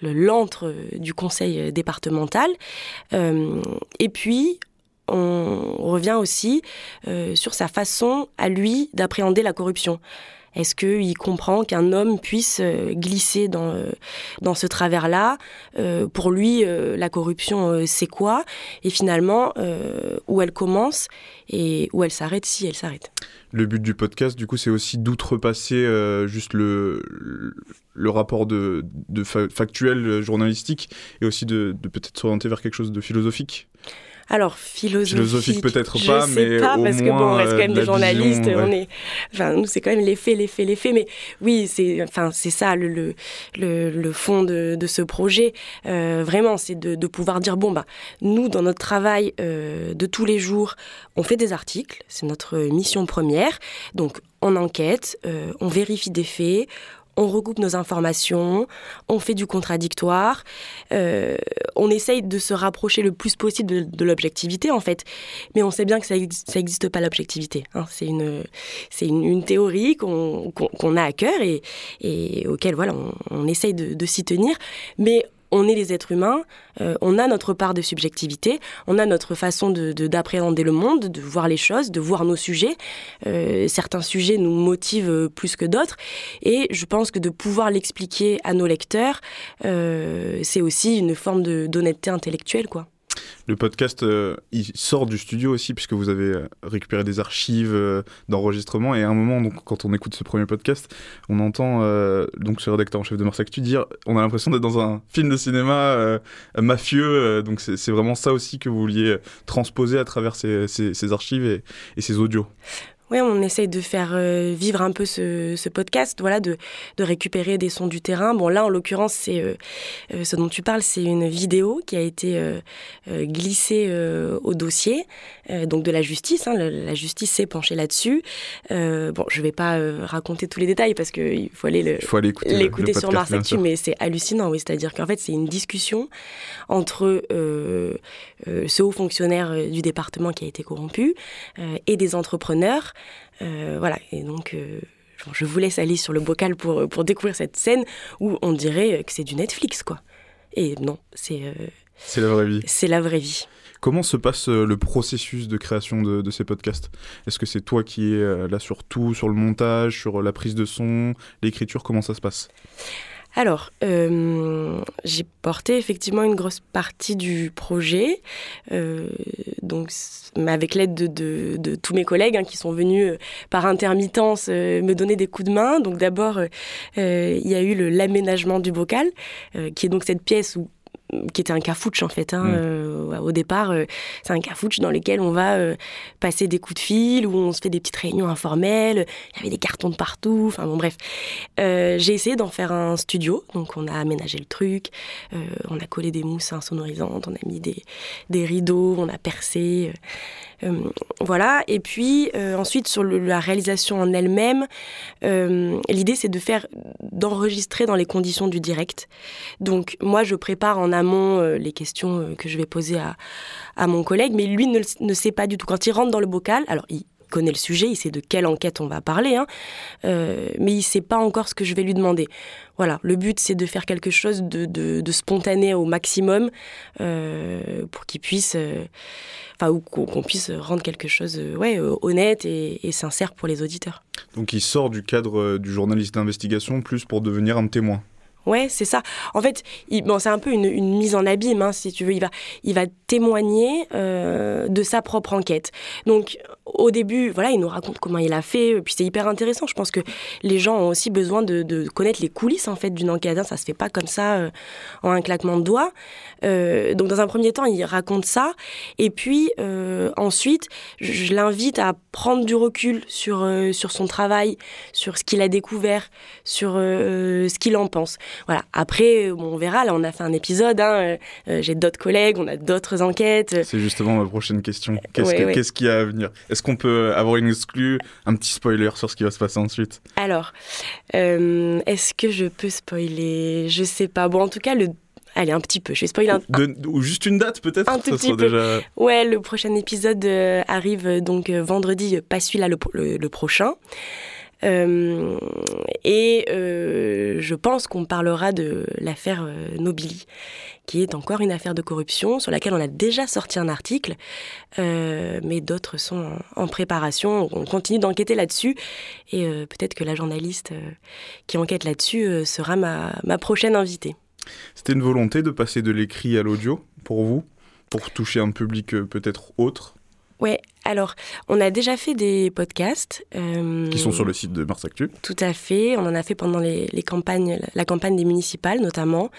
l'antre du conseil départemental. et puis, on revient aussi euh, sur sa façon à lui d'appréhender la corruption. Est-ce qu'il comprend qu'un homme puisse euh, glisser dans, euh, dans ce travers-là? Pour lui, la corruption, c'est quoi? Et finalement, où elle commence et où elle s'arrête, si elle s'arrête? Le but du podcast, du coup, c'est aussi d'outrepasser juste le, le rapport de, de factuel journalistique et aussi de, de peut-être s'orienter vers quelque chose de philosophique alors philosophique, philosophique peut-être pas, sais mais pas au parce moins, que bon, on reste quand même euh, des journalistes, vision, on est, enfin nous c'est quand même les faits, les faits, les faits, mais oui c'est, enfin ça le le, le, le fond de, de ce projet, euh, vraiment c'est de, de pouvoir dire bon bah nous dans notre travail euh, de tous les jours, on fait des articles, c'est notre mission première, donc on enquête, euh, on vérifie des faits, on regroupe nos informations, on fait du contradictoire, euh, on essaye de se rapprocher le plus possible de, l'objectivité en fait. Mais on sait bien que ça n'existe pas l'objectivité. Hein. C'est une, c'est une, théorie qu'on qu'on a à cœur et, auquel voilà, on, on essaye de, de s'y tenir. Mais on est les êtres humains, euh, on a notre part de subjectivité, on a notre façon de, de- d'appréhender le monde, de voir les choses, de voir nos sujets. Euh, certains sujets nous motivent euh, plus que d'autres, et je pense que de pouvoir l'expliquer à nos lecteurs, euh, c'est aussi une forme de, d'honnêteté intellectuelle, quoi. Le podcast, euh, il sort du studio aussi, puisque vous avez euh, récupéré des archives euh, d'enregistrement. Et à un moment, donc, quand on écoute ce premier podcast, on entend donc ce rédacteur en chef de Mars Actu dire on a l'impression d'être dans un film de cinéma mafieux. donc c'est vraiment ça aussi que vous vouliez transposer à travers ces, ces- ces archives et, et ces audios. Oui, on essaye de faire euh, vivre un peu ce, ce podcast, voilà, de, de récupérer des sons du terrain. Bon, là, en l'occurrence, c'est euh, euh, ce dont tu parles, c'est une vidéo qui a été euh, glissée euh, au dossier, donc de la justice. hein. La justice s'est penchée là-dessus. Bon, je vais pas raconter tous les détails parce qu'il faut aller l'écouter sur Mars Actu, mais c'est hallucinant, oui. C'est-à-dire qu'en fait, c'est une discussion entre ce haut fonctionnaire euh, du département qui a été corrompu euh, et des entrepreneurs. Euh, voilà, et donc euh, je vous laisse aller sur le bocal pour, pour découvrir cette scène où on dirait que c'est du Netflix, quoi. Et non, c'est euh, C'est la vraie vie. c'est la vraie vie. Comment se passe euh, le processus de création de, de ces podcasts? Est-ce que c'est toi qui es euh, là sur tout, sur le montage, sur euh, la prise de son, l'écriture? Comment ça se passe? Alors, euh, j'ai porté effectivement une grosse partie du projet, euh, donc avec l'aide de, tous mes collègues hein, qui sont venus euh, par intermittence me donner des coups de main. Donc d'abord, il y a eu l'aménagement du bocal, qui est donc cette pièce où qui était un cafouche en fait. Hein, Mm. euh, au départ, euh, c'est un cafouche dans lequel on va euh, passer des coups de fil, où on se fait des petites réunions informelles. Il y avait des cartons de partout. Enfin bon, bref. J'ai essayé d'en faire un studio, donc on a aménagé le truc, on a collé des mousses insonorisantes, on a mis des, des rideaux, on a percé, voilà. Et puis euh, ensuite sur la réalisation en elle-même, euh, l'idée c'est de faire, d'enregistrer dans les conditions du direct. Donc moi je prépare en amont euh, les questions euh, que je vais poser à, à mon collègue, mais lui ne, ne sait pas du tout. Quand il rentre dans le bocal, alors il connaît le sujet, il sait de quelle enquête on va parler, hein, euh, mais il sait pas encore ce que je vais lui demander. Voilà, le but c'est de faire quelque chose de, de- de spontané au maximum euh, pour qu'il puisse, euh, enfin, ou qu'on puisse rendre quelque chose, ouais, honnête et, et sincère pour les auditeurs. Donc il sort du cadre du journaliste d'investigation plus pour devenir un témoin. Ouais, c'est ça. En fait, il- bon, c'est un peu une, une mise en abîme, hein, si tu veux. Il va, il va témoigner euh, de sa propre enquête. Donc, au début, voilà, il nous raconte comment il a fait. Puis c'est hyper intéressant. Je pense que les gens ont aussi besoin de, de connaître les coulisses en fait d'une enquête. hein. Ça se fait pas comme ça euh, en un claquement de doigts. Euh, donc, dans un premier temps, il raconte ça. Et puis euh, ensuite, je, je l'invite à prendre du recul sur sur son travail, sur ce qu'il a découvert, sur ce qu'il en pense. voilà. Après, on verra. Là, on a fait un épisode. Hein, J'ai d'autres collègues, on a d'autres enquêtes. C'est justement ma prochaine question. Qu'est-ce qu'il y a à venir? Est-ce qu'on peut avoir une exclue, un petit spoiler sur ce qui va se passer ensuite? Alors, est-ce que je peux spoiler? Je sais pas. Bon, en tout cas, le Allez, un petit peu. Je vais spoiler un, Ou juste une date peut-être? Un tout petit peu. Ouais, le prochain épisode euh, arrive euh, donc euh, vendredi, pas celui-là, le, prochain. Et je pense qu'on parlera de l'affaire Nobili, qui est encore une affaire de corruption sur laquelle on a déjà sorti un article, mais d'autres sont en, préparation. On continue d'enquêter là-dessus, et peut-être que la journaliste qui enquête là-dessus sera ma, ma prochaine invitée. C'était une volonté de passer de l'écrit à l'audio pour vous, pour toucher un public euh, peut-être autre? Ouais, alors, on a déjà fait des podcasts. Euh, qui sont sur le site de Mars Actu. Tout à fait. On en a fait pendant les, campagnes, la campagne des municipales notamment.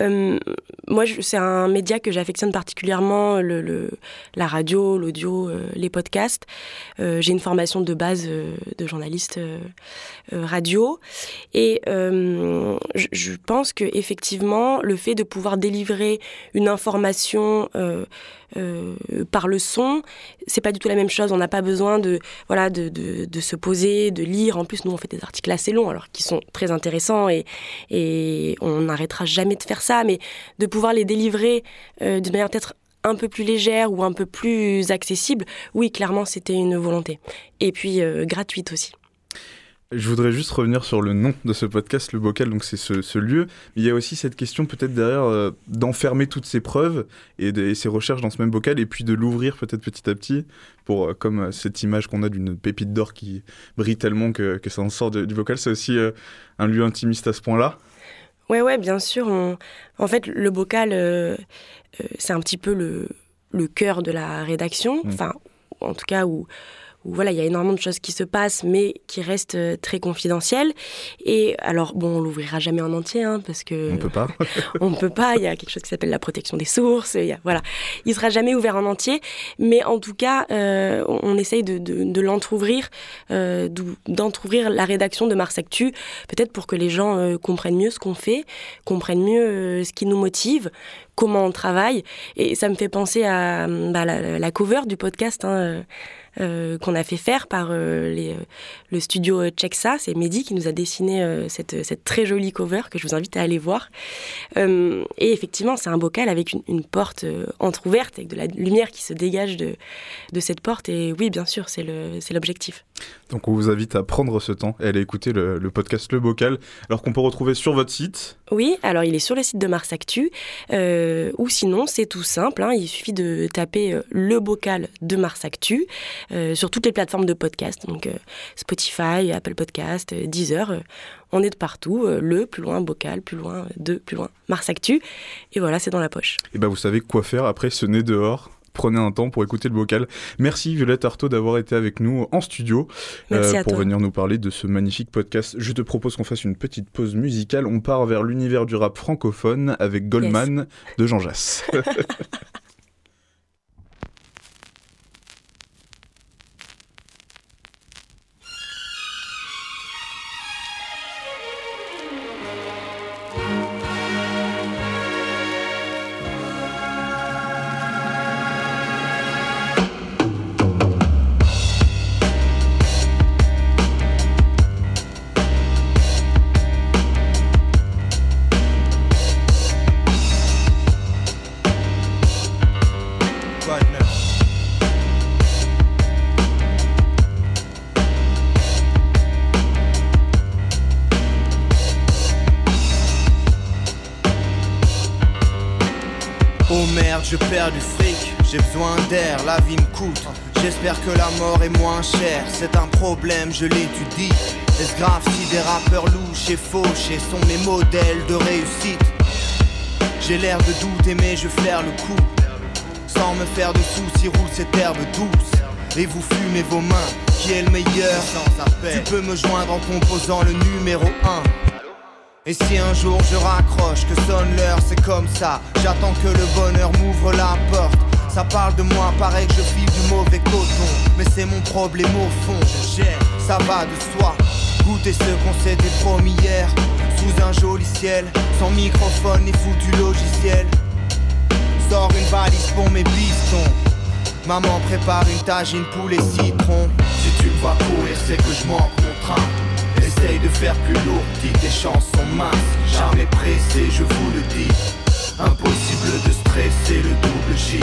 Euh, moi, c'est un média que j'affectionne particulièrement, le, la radio, l'audio, euh, les podcasts. J'ai une formation de base de journaliste radio. Et je, je, pense que effectivement, le fait de pouvoir délivrer une information par le son, c'est pas du tout la même chose. On n'a pas besoin de, voilà, de, de, se poser, de lire. En plus, nous, on fait des articles assez longs, alors qui sont très intéressants et, on n'arrêtera jamais de faire ça, mais de pouvoir les délivrer euh, de manière peut-être un peu plus légère ou un peu plus accessible, oui, clairement, c'était une volonté. Et puis, euh, gratuite aussi. Je voudrais juste revenir sur le nom de ce podcast, le bocal, donc c'est ce, lieu. il y a aussi cette question peut-être derrière euh, d'enfermer toutes ces preuves et, ces recherches dans ce même bocal et puis de l'ouvrir peut-être petit à petit pour, euh, comme euh, cette image qu'on a d'une pépite d'or qui brille tellement que, ça en sort du bocal. C'est aussi un lieu intimiste à ce point-là Ouais, ouais, bien sûr. En fait, le bocal, c'est un petit peu le, le cœur de la rédaction. Mmh. Enfin, en tout cas, où où voilà, il y a énormément de choses qui se passent, mais qui restent euh, très confidentielles. Et alors, bon, on l'ouvrira jamais en entier, hein, parce que on peut pas. on peut pas. Il y a quelque chose qui s'appelle la protection des sources. Il y a, voilà, il sera jamais ouvert en entier, mais en tout cas, euh, on essaye de, de, de l'entrouvrir, euh, d'entrouvrir la rédaction de Mars Actu, peut-être pour que les gens euh, comprennent mieux ce qu'on fait, comprennent mieux ce qui nous motive, comment on travaille. Et ça me fait penser à bah, la, la, cover du podcast. Hein, euh, qu'on a fait faire par euh, euh, le studio Chexa. C'est Mehdi qui nous a dessiné cette, très jolie cover que je vous invite à aller voir. et effectivement, c'est un bocal avec une, porte entrouverte, avec de la lumière qui se dégage de, cette porte. Et oui, bien sûr, c'est l'objectif. Donc on vous invite à prendre ce temps et à aller écouter le podcast Le Bocal, alors qu'on peut retrouver sur votre site. Oui, alors il est sur le site de Mars Actu, ou sinon c'est tout simple, hein, il suffit de taper Le Bocal de Mars Actu. Euh, sur toutes les plateformes de podcast, donc euh, Spotify, Apple Podcast, euh, Deezer. on est de partout, le, plus loin, Bocal, plus loin, de, plus loin, Mars Actu. Et voilà, c'est dans la poche. Et ben vous savez quoi faire après ce nez dehors? Prenez un temps pour écouter le bocal. Merci Violette Artaud d'avoir été avec nous en studio pour venir nous parler de ce magnifique podcast. Je te propose qu'on fasse une petite pause musicale. On part vers l'univers du rap francophone avec Goldman de Jean Jass. d'air, la vie me coûte. J'espère que la mort est moins chère, c'est un problème, je l'étudie. Est-ce grave si des rappeurs louches et fauchés sont mes modèles de réussite? J'ai l'air de douter mais je flaire le coup. Sans me faire de soucis, roule cette herbe douce. Et vous fumez vos mains, qui est le meilleur? Sans appel Tu peux me joindre en composant le numéro 1 et si un jour je raccroche, que sonne l'heure, c'est comme ça. J'attends que le bonheur m'ouvre la porte. Ça parle de moi, pareil que je file du mauvais coton. Mais c'est mon problème au fond, je gère, ça va de soi. Goûter ce qu'on s'était promis hier. sous un joli ciel, sans microphone ni foutu logiciel. Sors une valise pour mes pistons. Maman prépare une tagine poulet citron. Si tu me vois courir, c'est que je manque mon. Essaye de faire plus lourd, dis tes chances sont minces. Jamais pressé, je vous le dis. Impossible de stresser le double J.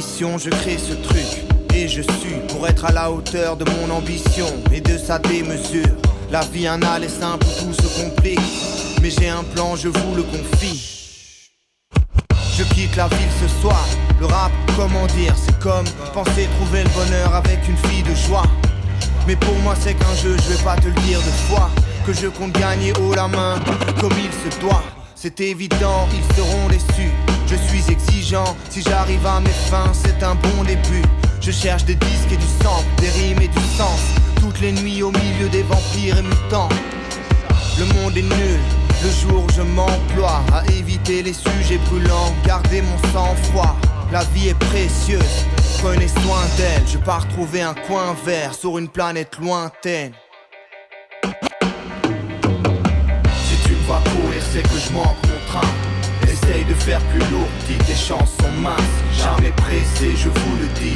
je crée ce truc. Et je suis pour être à la hauteur de mon ambition et de sa démesure. La vie un aller simple tout se complique. Mais j'ai un plan, je vous le confie. Je quitte la ville ce soir. Le rap, comment dire, c'est comme penser trouver le bonheur avec une fille de joie. Mais pour moi, c'est qu'un jeu, je vais pas te le dire de fois. Que je compte gagner haut la main, comme il se doit. C'est évident, ils seront déçus. Je suis exigeant, si j'arrive à mes fins, c'est un bon début. Je cherche des disques et du sang, des rimes et du sens. Toutes les nuits au milieu des vampires et mutants. Le monde est nul, le jour je m'emploie à éviter les sujets brûlants, garder mon sang-froid. La vie est précieuse, prenez soin d'elle. Je pars trouver un coin vert sur une planète lointaine. Si tu me vois courir, c'est que je manque mon train. Essaye de faire plus lourd, dis tes chances sont minces. Jamais pressé, je vous le dis.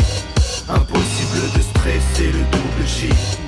Impossible de stresser le double J.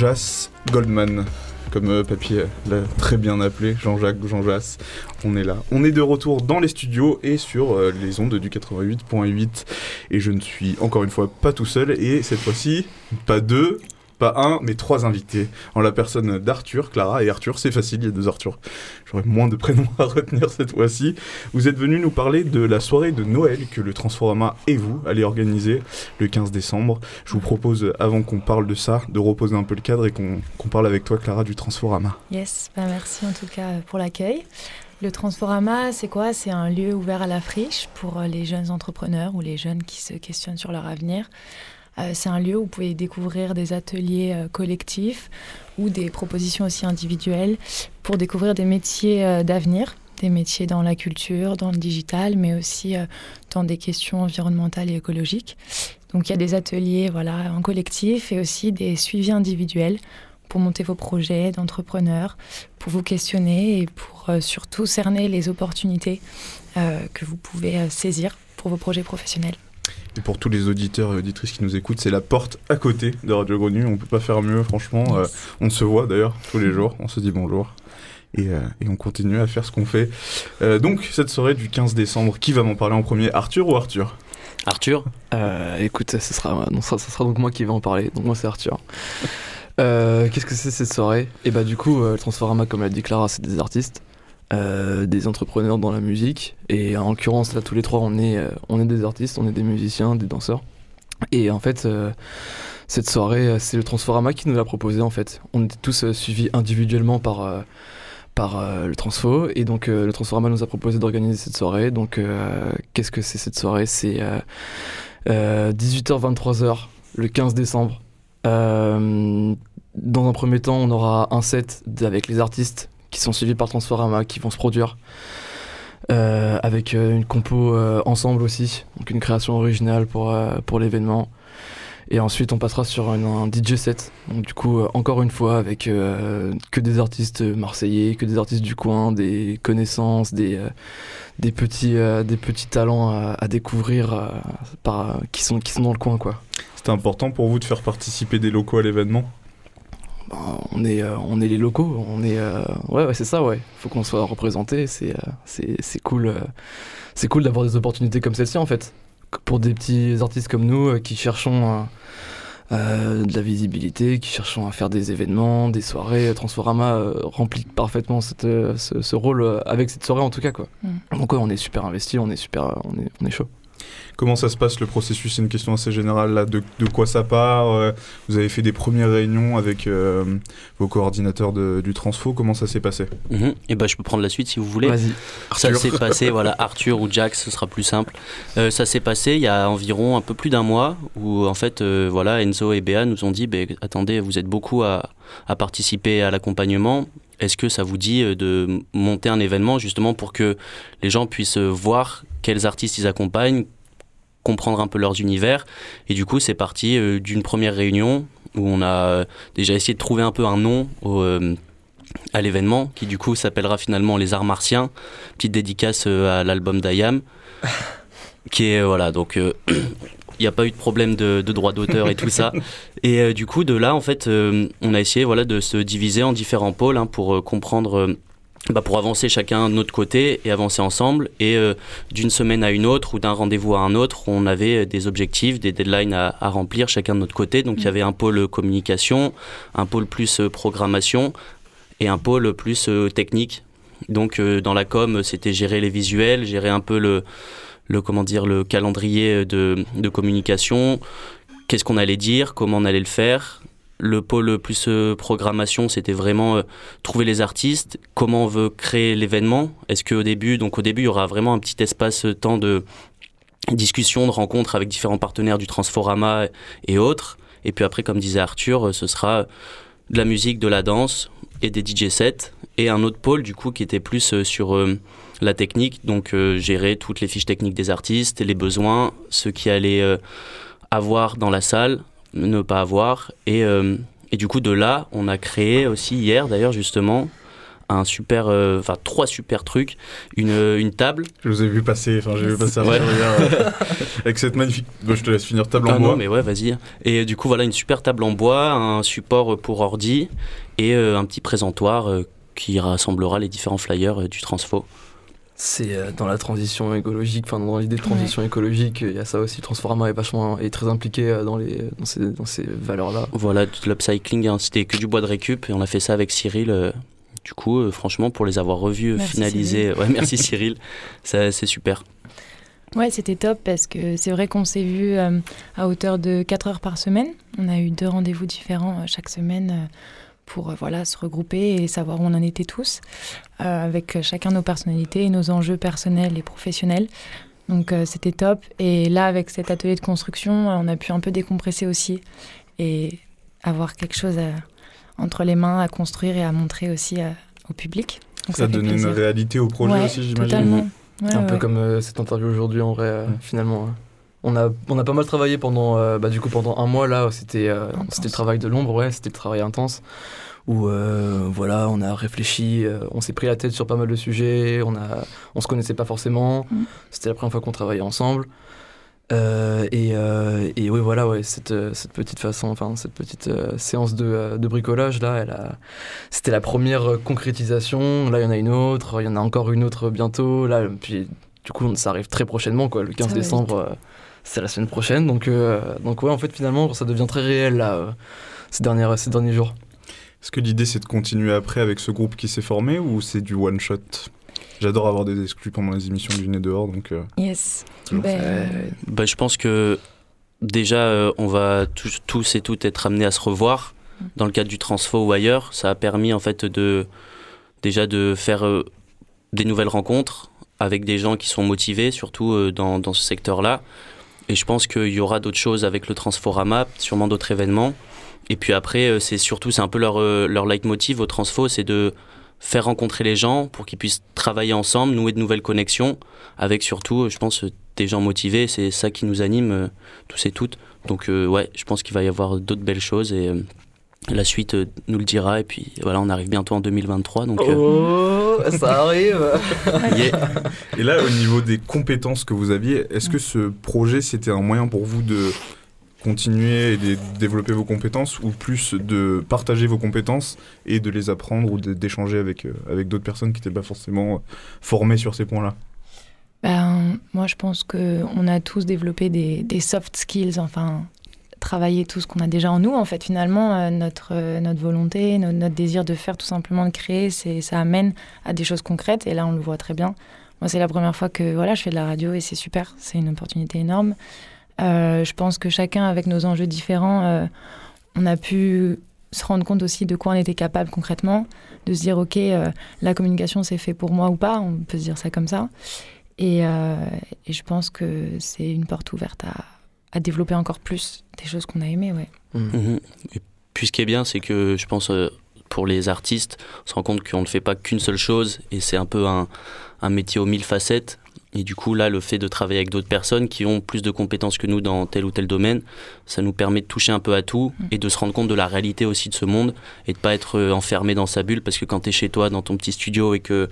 Jass Goldman, comme euh, Papy euh, l'a très bien appelé, Jean-Jacques Jean Jass. On est là. On est de retour dans les studios et sur euh, les ondes du 88.8. Et je ne suis encore une fois pas tout seul. Et cette fois-ci, pas deux, pas un, mais trois invités. En la personne d'Arthur, Clara et Arthur. C'est facile, il y a deux Arthur. J'aurais moins de prénoms à retenir cette fois-ci. Vous êtes venus nous parler de la soirée de Noël que le Transforama et vous allez organiser le 15 décembre. Je vous propose, avant qu'on parle de ça, de reposer un peu le cadre et qu'on parle avec toi, Clara, du Transforama. Yes, bah merci en tout cas pour l'accueil. Le Transforama, c'est quoi? C'est un lieu ouvert à la friche pour euh, les jeunes entrepreneurs ou les jeunes qui se questionnent sur leur avenir. Euh, c'est un lieu où vous pouvez découvrir des ateliers euh, collectifs ou des propositions aussi individuelles pour découvrir des métiers euh, d'avenir, des métiers dans la culture, dans le digital, mais aussi dans des questions environnementales et écologiques. Donc il y a des ateliers voilà, en collectif et aussi des suivis individuels pour monter vos projets d'entrepreneurs, pour vous questionner et pour surtout cerner les opportunités que vous pouvez saisir pour vos projets professionnels. Et pour tous les auditeurs et auditrices qui nous écoutent, c'est la porte à côté de Radio Grenouille. On peut pas faire mieux, franchement. Euh, on se voit d'ailleurs tous les jours, on se dit bonjour. Et, euh, et on continue à faire ce qu'on fait. Euh, donc, cette soirée du 15 décembre, qui va m'en parler en premier? Arthur ou Arthur? Arthur, euh, écoute, ce sera, non, ça, ça sera donc moi qui vais en parler. Donc moi c'est Arthur. Euh, Qu'est-ce que c'est cette soirée? Et bah du coup, euh, le Transforama, comme l'a dit Clara, c'est des artistes, euh, des entrepreneurs dans la musique. Et en l'occurrence, là, tous les trois, on est, euh, on est des artistes, on est des musiciens, des danseurs. Et en fait, euh, cette soirée, c'est le Transforama qui nous l'a proposé en fait. On était tous suivis individuellement par, par le Transfo. Et donc, le Transforama nous a proposé d'organiser cette soirée. Donc, qu'est-ce que c'est cette soirée? C'est euh, euh, 18h-23h le 15 décembre. Dans un premier temps, on aura un set avec les artistes qui sont suivis par Transforama, qui vont se produire. Euh, avec euh, une compo euh, ensemble aussi, donc une création originale pour, pour l'événement. Et ensuite, on passera sur un, DJ set. Donc, du coup, encore une fois, avec que des artistes marseillais, que des artistes du coin, des connaissances, des, des, petits, des petits talents à, découvrir par, qui, sont, qui sont dans le coin. C'était important pour vous de faire participer des locaux à l'événement? Ben, on, est, euh, on est les locaux, on est. euh, ouais, ouais c'est ça, ouais. Faut qu'on soit représenté, c'est euh, c'est c'est cool. c'est cool d'avoir des opportunités comme celle-ci, en fait. Pour des petits artistes comme nous qui cherchons. euh, de la visibilité, qui cherchons à faire des événements, des soirées. Transforama euh, remplit parfaitement cette, euh, ce, ce rôle avec cette soirée en tout cas quoi. Mm. Donc ouais, on est super investi, on est super, on est, on est chaud. Comment ça se passe le processus? C'est une question assez générale là. De, de quoi ça part? Euh, Vous avez fait des premières réunions avec euh, vos coordinateurs de- du Transfo. Comment ça s'est passé? Mhm. Et ben je peux prendre la suite si vous voulez. Vas-y. Ça Arthur. s'est passé, voilà, Arthur ou Jax, ce sera plus simple. Euh, ça s'est passé il y a environ un peu plus d'un mois où en fait, euh, voilà, Enzo et Béa nous ont dit, Ben, attendez, vous êtes beaucoup à, à participer à l'accompagnement. Est-ce que ça vous dit de monter un événement justement pour que les gens puissent voir quels artistes ils accompagnent, comprendre un peu leurs univers Et du coup, c'est parti euh, d'une première réunion où on a euh, déjà essayé de trouver un peu un nom au, euh, à l'événement, qui du coup s'appellera finalement Les Arts Martiens. Petite dédicace à l'album d'Ayam, qui est, voilà, donc il n'y a pas eu de problème de, de droit d'auteur et tout ça. Et du coup, de là, en fait, on a essayé voilà, de se diviser en différents pôles hein, pour comprendre. Euh, bah, pour avancer chacun de notre côté et avancer ensemble. Et euh, d'une semaine à une autre ou d'un rendez-vous à un autre, on avait des objectifs, des deadlines à, à remplir chacun de notre côté. Donc il y avait un pôle communication, un pôle plus euh, programmation et un pôle plus euh, technique. Donc euh, dans la com, c'était gérer les visuels, gérer un peu le, le comment dire le calendrier de, de communication, qu'est-ce qu'on allait dire, comment on allait le faire? Le pôle plus euh, programmation, c'était vraiment euh, trouver les artistes, comment on veut créer l'événement. Est-ce qu'au début, donc au début, il y aura vraiment un petit espace euh, temps de discussion, de rencontre avec différents partenaires du Transforama et autres. Et puis après, comme disait Arthur, ce sera de la musique, de la danse et des DJ sets. Et un autre pôle, du coup, qui était plus sur la technique, donc gérer toutes les fiches techniques des artistes, les besoins, ce qui allait avoir dans la salle, ne pas avoir. Et, euh, et du coup, de là, on a créé aussi hier, d'ailleurs, justement, un super, euh, enfin trois super trucs, une, une table. Je vous ai vu passer, enfin j'ai vu passer Ouais. Hier, euh, avec cette magnifique. Bon, je te laisse finir table en Ah bois. mais ouais, vas-y. Et euh, du coup, voilà, une super table en bois, un support euh, pour ordi et euh, un petit présentoir euh, qui rassemblera les différents flyers euh, du Transfo. C'est euh, dans la transition écologique, enfin dans l'idée de transition écologique, il y a ça aussi. Transforma est vachement est très impliqué euh, dans les dans ces, dans ces valeurs-là. Voilà, de l'upcycling, hein, c'était que du bois de récup et on a fait ça avec Cyril. euh, du coup, euh, franchement, pour les avoir revus, Merci, finalisés, ouais, merci Cyril, Ça, c'est super. Ouais, c'était top parce que c'est vrai qu'on s'est vu euh, à hauteur de 4 heures par semaine. On a eu deux rendez-vous différents euh, chaque semaine euh, pour euh, voilà, se regrouper et savoir où on en était tous, euh, avec chacun nos personnalités et nos enjeux personnels et professionnels. Donc euh, c'était top. Et là, avec cet atelier de construction, on a pu un peu décompresser aussi et avoir quelque chose à- entre les mains à construire et à montrer aussi à- au public. Donc Ça a fait donné une réalité au projet Ouais, aussi, j'imagine. Ouais, un peu comme euh, cette interview aujourd'hui en vrai, euh, finalement. hein. On a, on a pas mal travaillé pendant, euh, bah, du coup, pendant un mois là, c'était euh, c'était le travail de l'ombre, ouais, c'était le travail intense. Où euh, voilà, on a réfléchi, on s'est pris la tête sur pas mal de sujets, on, a, on se connaissait pas forcément, Mm. c'était la première fois qu'on travaillait ensemble. Et, et oui, voilà, ouais, cette, cette petite façon, enfin, cette petite séance de, de bricolage là, elle a, c'était la première concrétisation. Là, il y en a une autre, il y en a encore une autre bientôt. Là, puis du coup, ça arrive très prochainement, quoi. Le 15 va décembre, c'est la semaine prochaine. Donc, euh, donc ouais, en fait, finalement, ça devient très réel là, euh, ces, dernières, ces derniers jours. Est-ce que l'idée c'est de continuer après avec ce groupe qui s'est formé ou c'est du one shot? J'adore avoir des exclus pendant les émissions du Nez dehors, donc. euh, Yes. Ben, ça. Bah, je pense que déjà, euh, on va tous, tous et toutes être amenés à se revoir dans le cadre du transfo ou ailleurs. Ça a permis en fait de déjà de faire euh, des nouvelles rencontres avec des gens qui sont motivés, surtout euh, dans, dans ce secteur-là. Et je pense qu'il y aura d'autres choses avec le Transforama, sûrement d'autres événements. Et puis après, euh, c'est surtout, c'est un peu leur, euh, leur leitmotiv au Transfo, c'est de faire rencontrer les gens pour qu'ils puissent travailler ensemble, nouer de nouvelles connexions, avec surtout, je pense, des gens motivés. C'est ça qui nous anime, tous et toutes. Donc, ouais, je pense qu'il va y avoir d'autres belles choses la suite nous le dira. Et puis voilà, on arrive bientôt en 2023. Donc, oh, ça arrive Et là, au niveau des compétences que vous aviez, est-ce que ce projet, c'était un moyen pour vous de continuer et de développer vos compétences ou plus de partager vos compétences et de les apprendre ou d'échanger avec, euh, avec d'autres personnes qui n'étaient pas forcément euh, formées sur ces points-là? Ben, Moi, je pense qu'on a tous développé des, des, soft skills, enfin, travailler tout ce qu'on a déjà en nous. En fait, finalement, euh, notre, notre volonté, notre, désir de faire, tout simplement de créer, ça amène à des choses concrètes. Et là, on le voit très bien. Moi, c'est la première fois que voilà, je fais de la radio et c'est super. C'est une opportunité énorme. Euh, je pense que chacun, avec nos enjeux différents, euh, on a pu se rendre compte aussi de quoi on était capable concrètement, de se dire, OK, euh, la communication, c'est fait pour moi ou pas, on peut se dire ça comme ça. Et je pense que c'est une porte ouverte à, à, développer encore plus des choses qu'on a aimées. Ouais. Mmh. Mmh. Et puis ce qui est bien, c'est que je pense, pour les artistes, on se rend compte qu'on ne fait pas qu'une seule chose, et c'est un peu un, un métier aux mille facettes. Et du coup, là, le fait de travailler avec d'autres personnes qui ont plus de compétences que nous dans tel ou tel domaine, ça nous permet de toucher un peu à tout mm. et de se rendre compte de la réalité aussi de ce monde et de pas être euh, enfermé dans sa bulle parce que quand tu es chez toi dans ton petit studio et que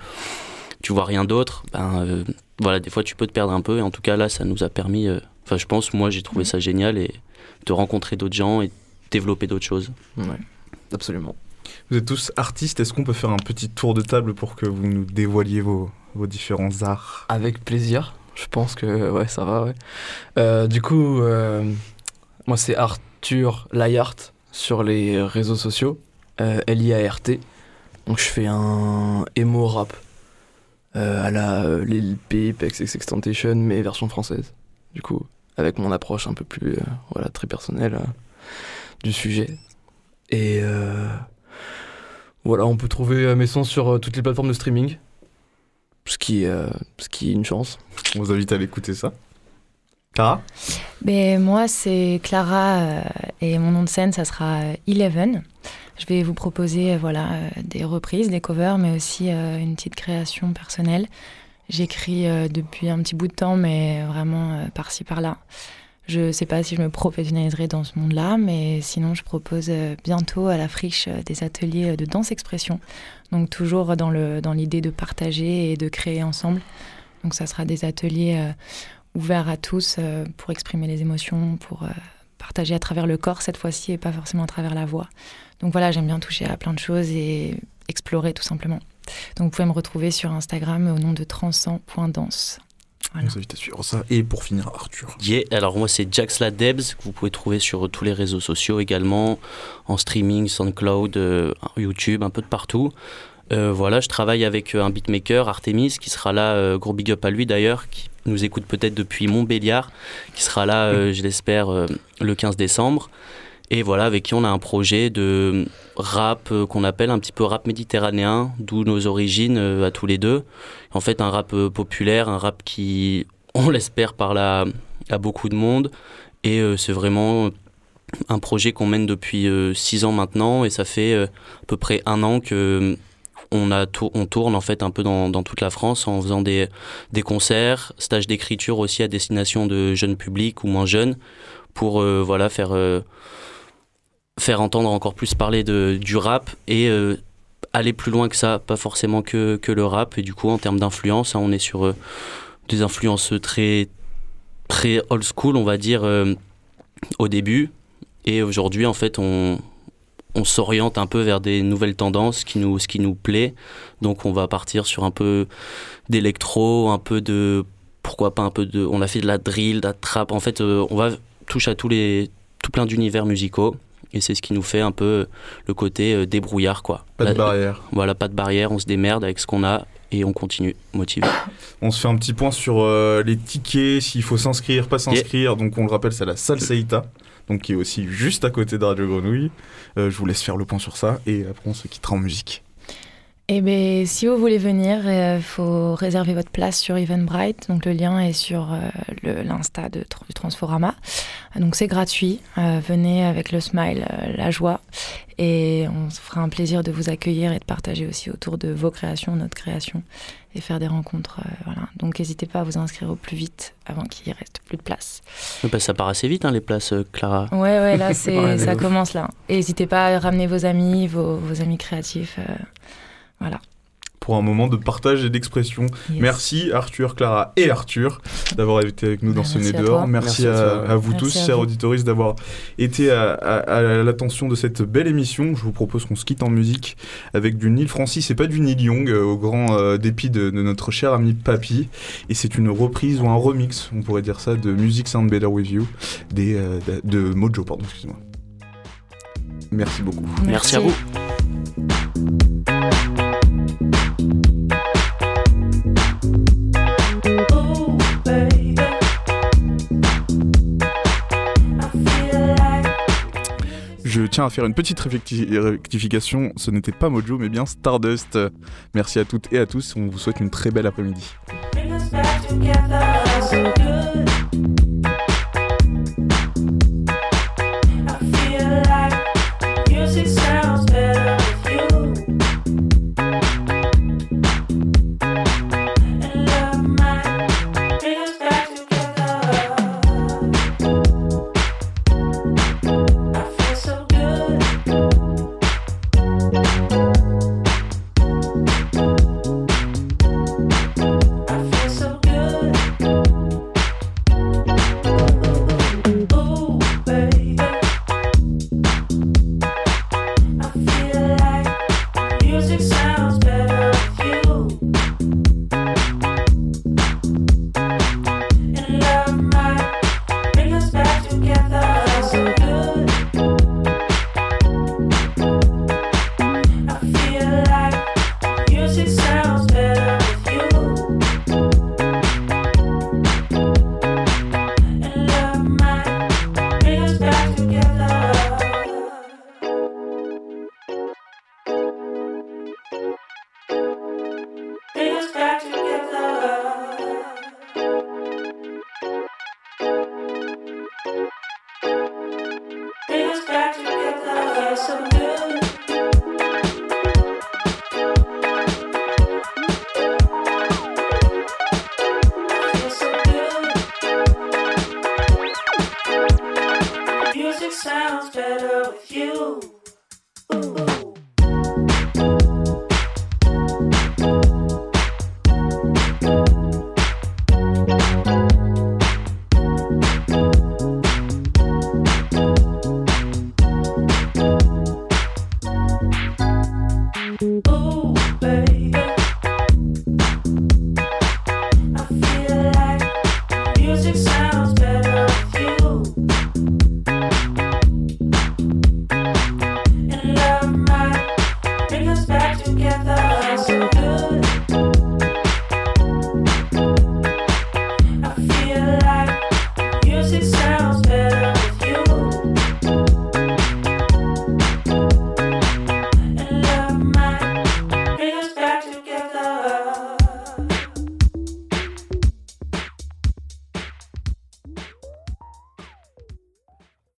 tu vois rien d'autre, ben euh, voilà, des fois tu peux te perdre un peu et en tout cas là, ça nous a permis, euh, enfin je pense, moi j'ai trouvé mm. ça génial et de rencontrer d'autres gens et développer d'autres choses. Ouais, absolument. Vous êtes tous artistes, est-ce qu'on peut faire un petit tour de table pour que vous nous dévoiliez vos, vos différents arts? Avec plaisir. Je pense que ouais, ça va. Ouais. Euh, du coup, euh, moi c'est Arthur Layart sur les réseaux sociaux, euh, L-I-A-R-T. Donc je fais un emo rap à la Lil Peep, XXXTentacion, mais version française. Du coup, avec mon approche un peu plus voilà, très personnelle du sujet. Et voilà, on peut trouver mes sons sur toutes les plateformes de streaming ce qui, euh, ce qui est une chance. On vous invite à l'écouter ça. Clara? Ben, Moi, c'est Clara euh, et mon nom de scène, ça sera Eleven. Je vais vous proposer euh, voilà, des reprises, des covers, mais aussi une petite création personnelle. J'écris depuis un petit bout de temps, mais vraiment par-ci, par-là. Je ne sais pas si je me professionnaliserai dans ce monde-là, mais sinon, je propose bientôt à la friche des ateliers de danse-expression donc toujours dans l'idée dans de partager et de créer ensemble. Donc ça sera des ateliers euh, ouverts à tous euh, pour exprimer les émotions, pour euh, partager à travers le corps cette fois-ci et pas forcément à travers la voix. Donc voilà, j'aime bien toucher à plein de choses et explorer tout simplement. Donc vous pouvez me retrouver sur Instagram au nom de transcend.danse. Voilà. On vous invite à suivre ça. Et pour finir, Arthur. Yeah, alors moi c'est Jaxla Debs, que vous pouvez trouver sur tous les réseaux sociaux également, en streaming, SoundCloud, euh, YouTube, un peu de partout. Euh, voilà, je travaille avec euh, un beatmaker, Artemis, qui sera là, gros big up à lui d'ailleurs, qui nous écoute peut-être depuis Montbéliard, qui sera là, je l'espère, le 15 décembre. Et voilà, avec qui on a un projet de rap euh, qu'on appelle un petit peu rap méditerranéen, d'où nos origines euh, à tous les deux. En fait, un rap euh, populaire, un rap qui, on l'espère, parle à, beaucoup de monde. Et c'est vraiment un projet qu'on mène depuis six ans maintenant. Et ça fait à peu près un an que on, tourne en fait un peu dans, toute la France en faisant des, des concerts, stages d'écriture aussi à destination de jeunes publics ou moins jeunes pour voilà faire faire entendre encore plus parler de, du rap et euh, aller plus loin que ça, pas forcément que, que le rap. Et du coup, en termes d'influence, hein, on est sur euh, des influences très, très old school, on va dire, euh, au début. Et aujourd'hui, en fait, on, on s'oriente un peu vers des nouvelles tendances, qui nous, ce qui nous plaît. Donc, on va partir sur un peu d'électro, un peu de. Pourquoi pas un peu de. On a fait de la drill, de la trap. En fait, on va toucher à tous les, tout plein d'univers musicaux. Et c'est ce qui nous fait un peu le côté euh, débrouillard, quoi. Pas de barrière. Voilà, pas de barrière, on se démerde avec ce qu'on a et on continue, motivé. On se fait un petit point sur euh, les tickets, s'il faut s'inscrire, pas s'inscrire. Donc on le rappelle, c'est la salle Seita, donc qui est aussi juste à côté de Radio Grenouille. Euh, je vous laisse faire le point sur ça et après on se quittera en musique. Eh bien, si vous voulez venir, il euh, faut réserver votre place sur Eventbrite. Donc, le lien est sur euh, l'Insta du Transforama. Donc, c'est gratuit. Euh, venez avec le smile, la joie. Et on se fera un plaisir de vous accueillir et de partager aussi autour de vos créations, notre création, et faire des rencontres. voilà. Donc, n'hésitez pas à vous inscrire au plus vite avant qu'il reste plus de place. Bah, ça part assez vite, hein, les places, Clara. Ouais, ouais, là, ça commence là. n'hésitez pas à ramener vos amis, vos, vos amis créatifs. Voilà pour un moment de partage et d'expression. Merci Arthur, Clara et Arthur d'avoir été avec nous dans ce nez dehors. Merci, à, vous tous, chers auditoristes, d'avoir été à, l'attention de cette belle émission. Je vous propose qu'on se quitte en musique avec du Neil Francis et pas du Neil Young, euh, au grand euh, dépit de, notre cher ami Papy. Et c'est une reprise ou un remix, on pourrait dire ça, de Music Sound Better With You, des, euh, de Mojo, pardon, excusez-moi. Merci beaucoup. Merci à vous. Je tiens à faire une petite rectification, ce n'était pas Mojo mais bien Stardust. Merci à toutes et à tous, on vous souhaite une très belle après-midi.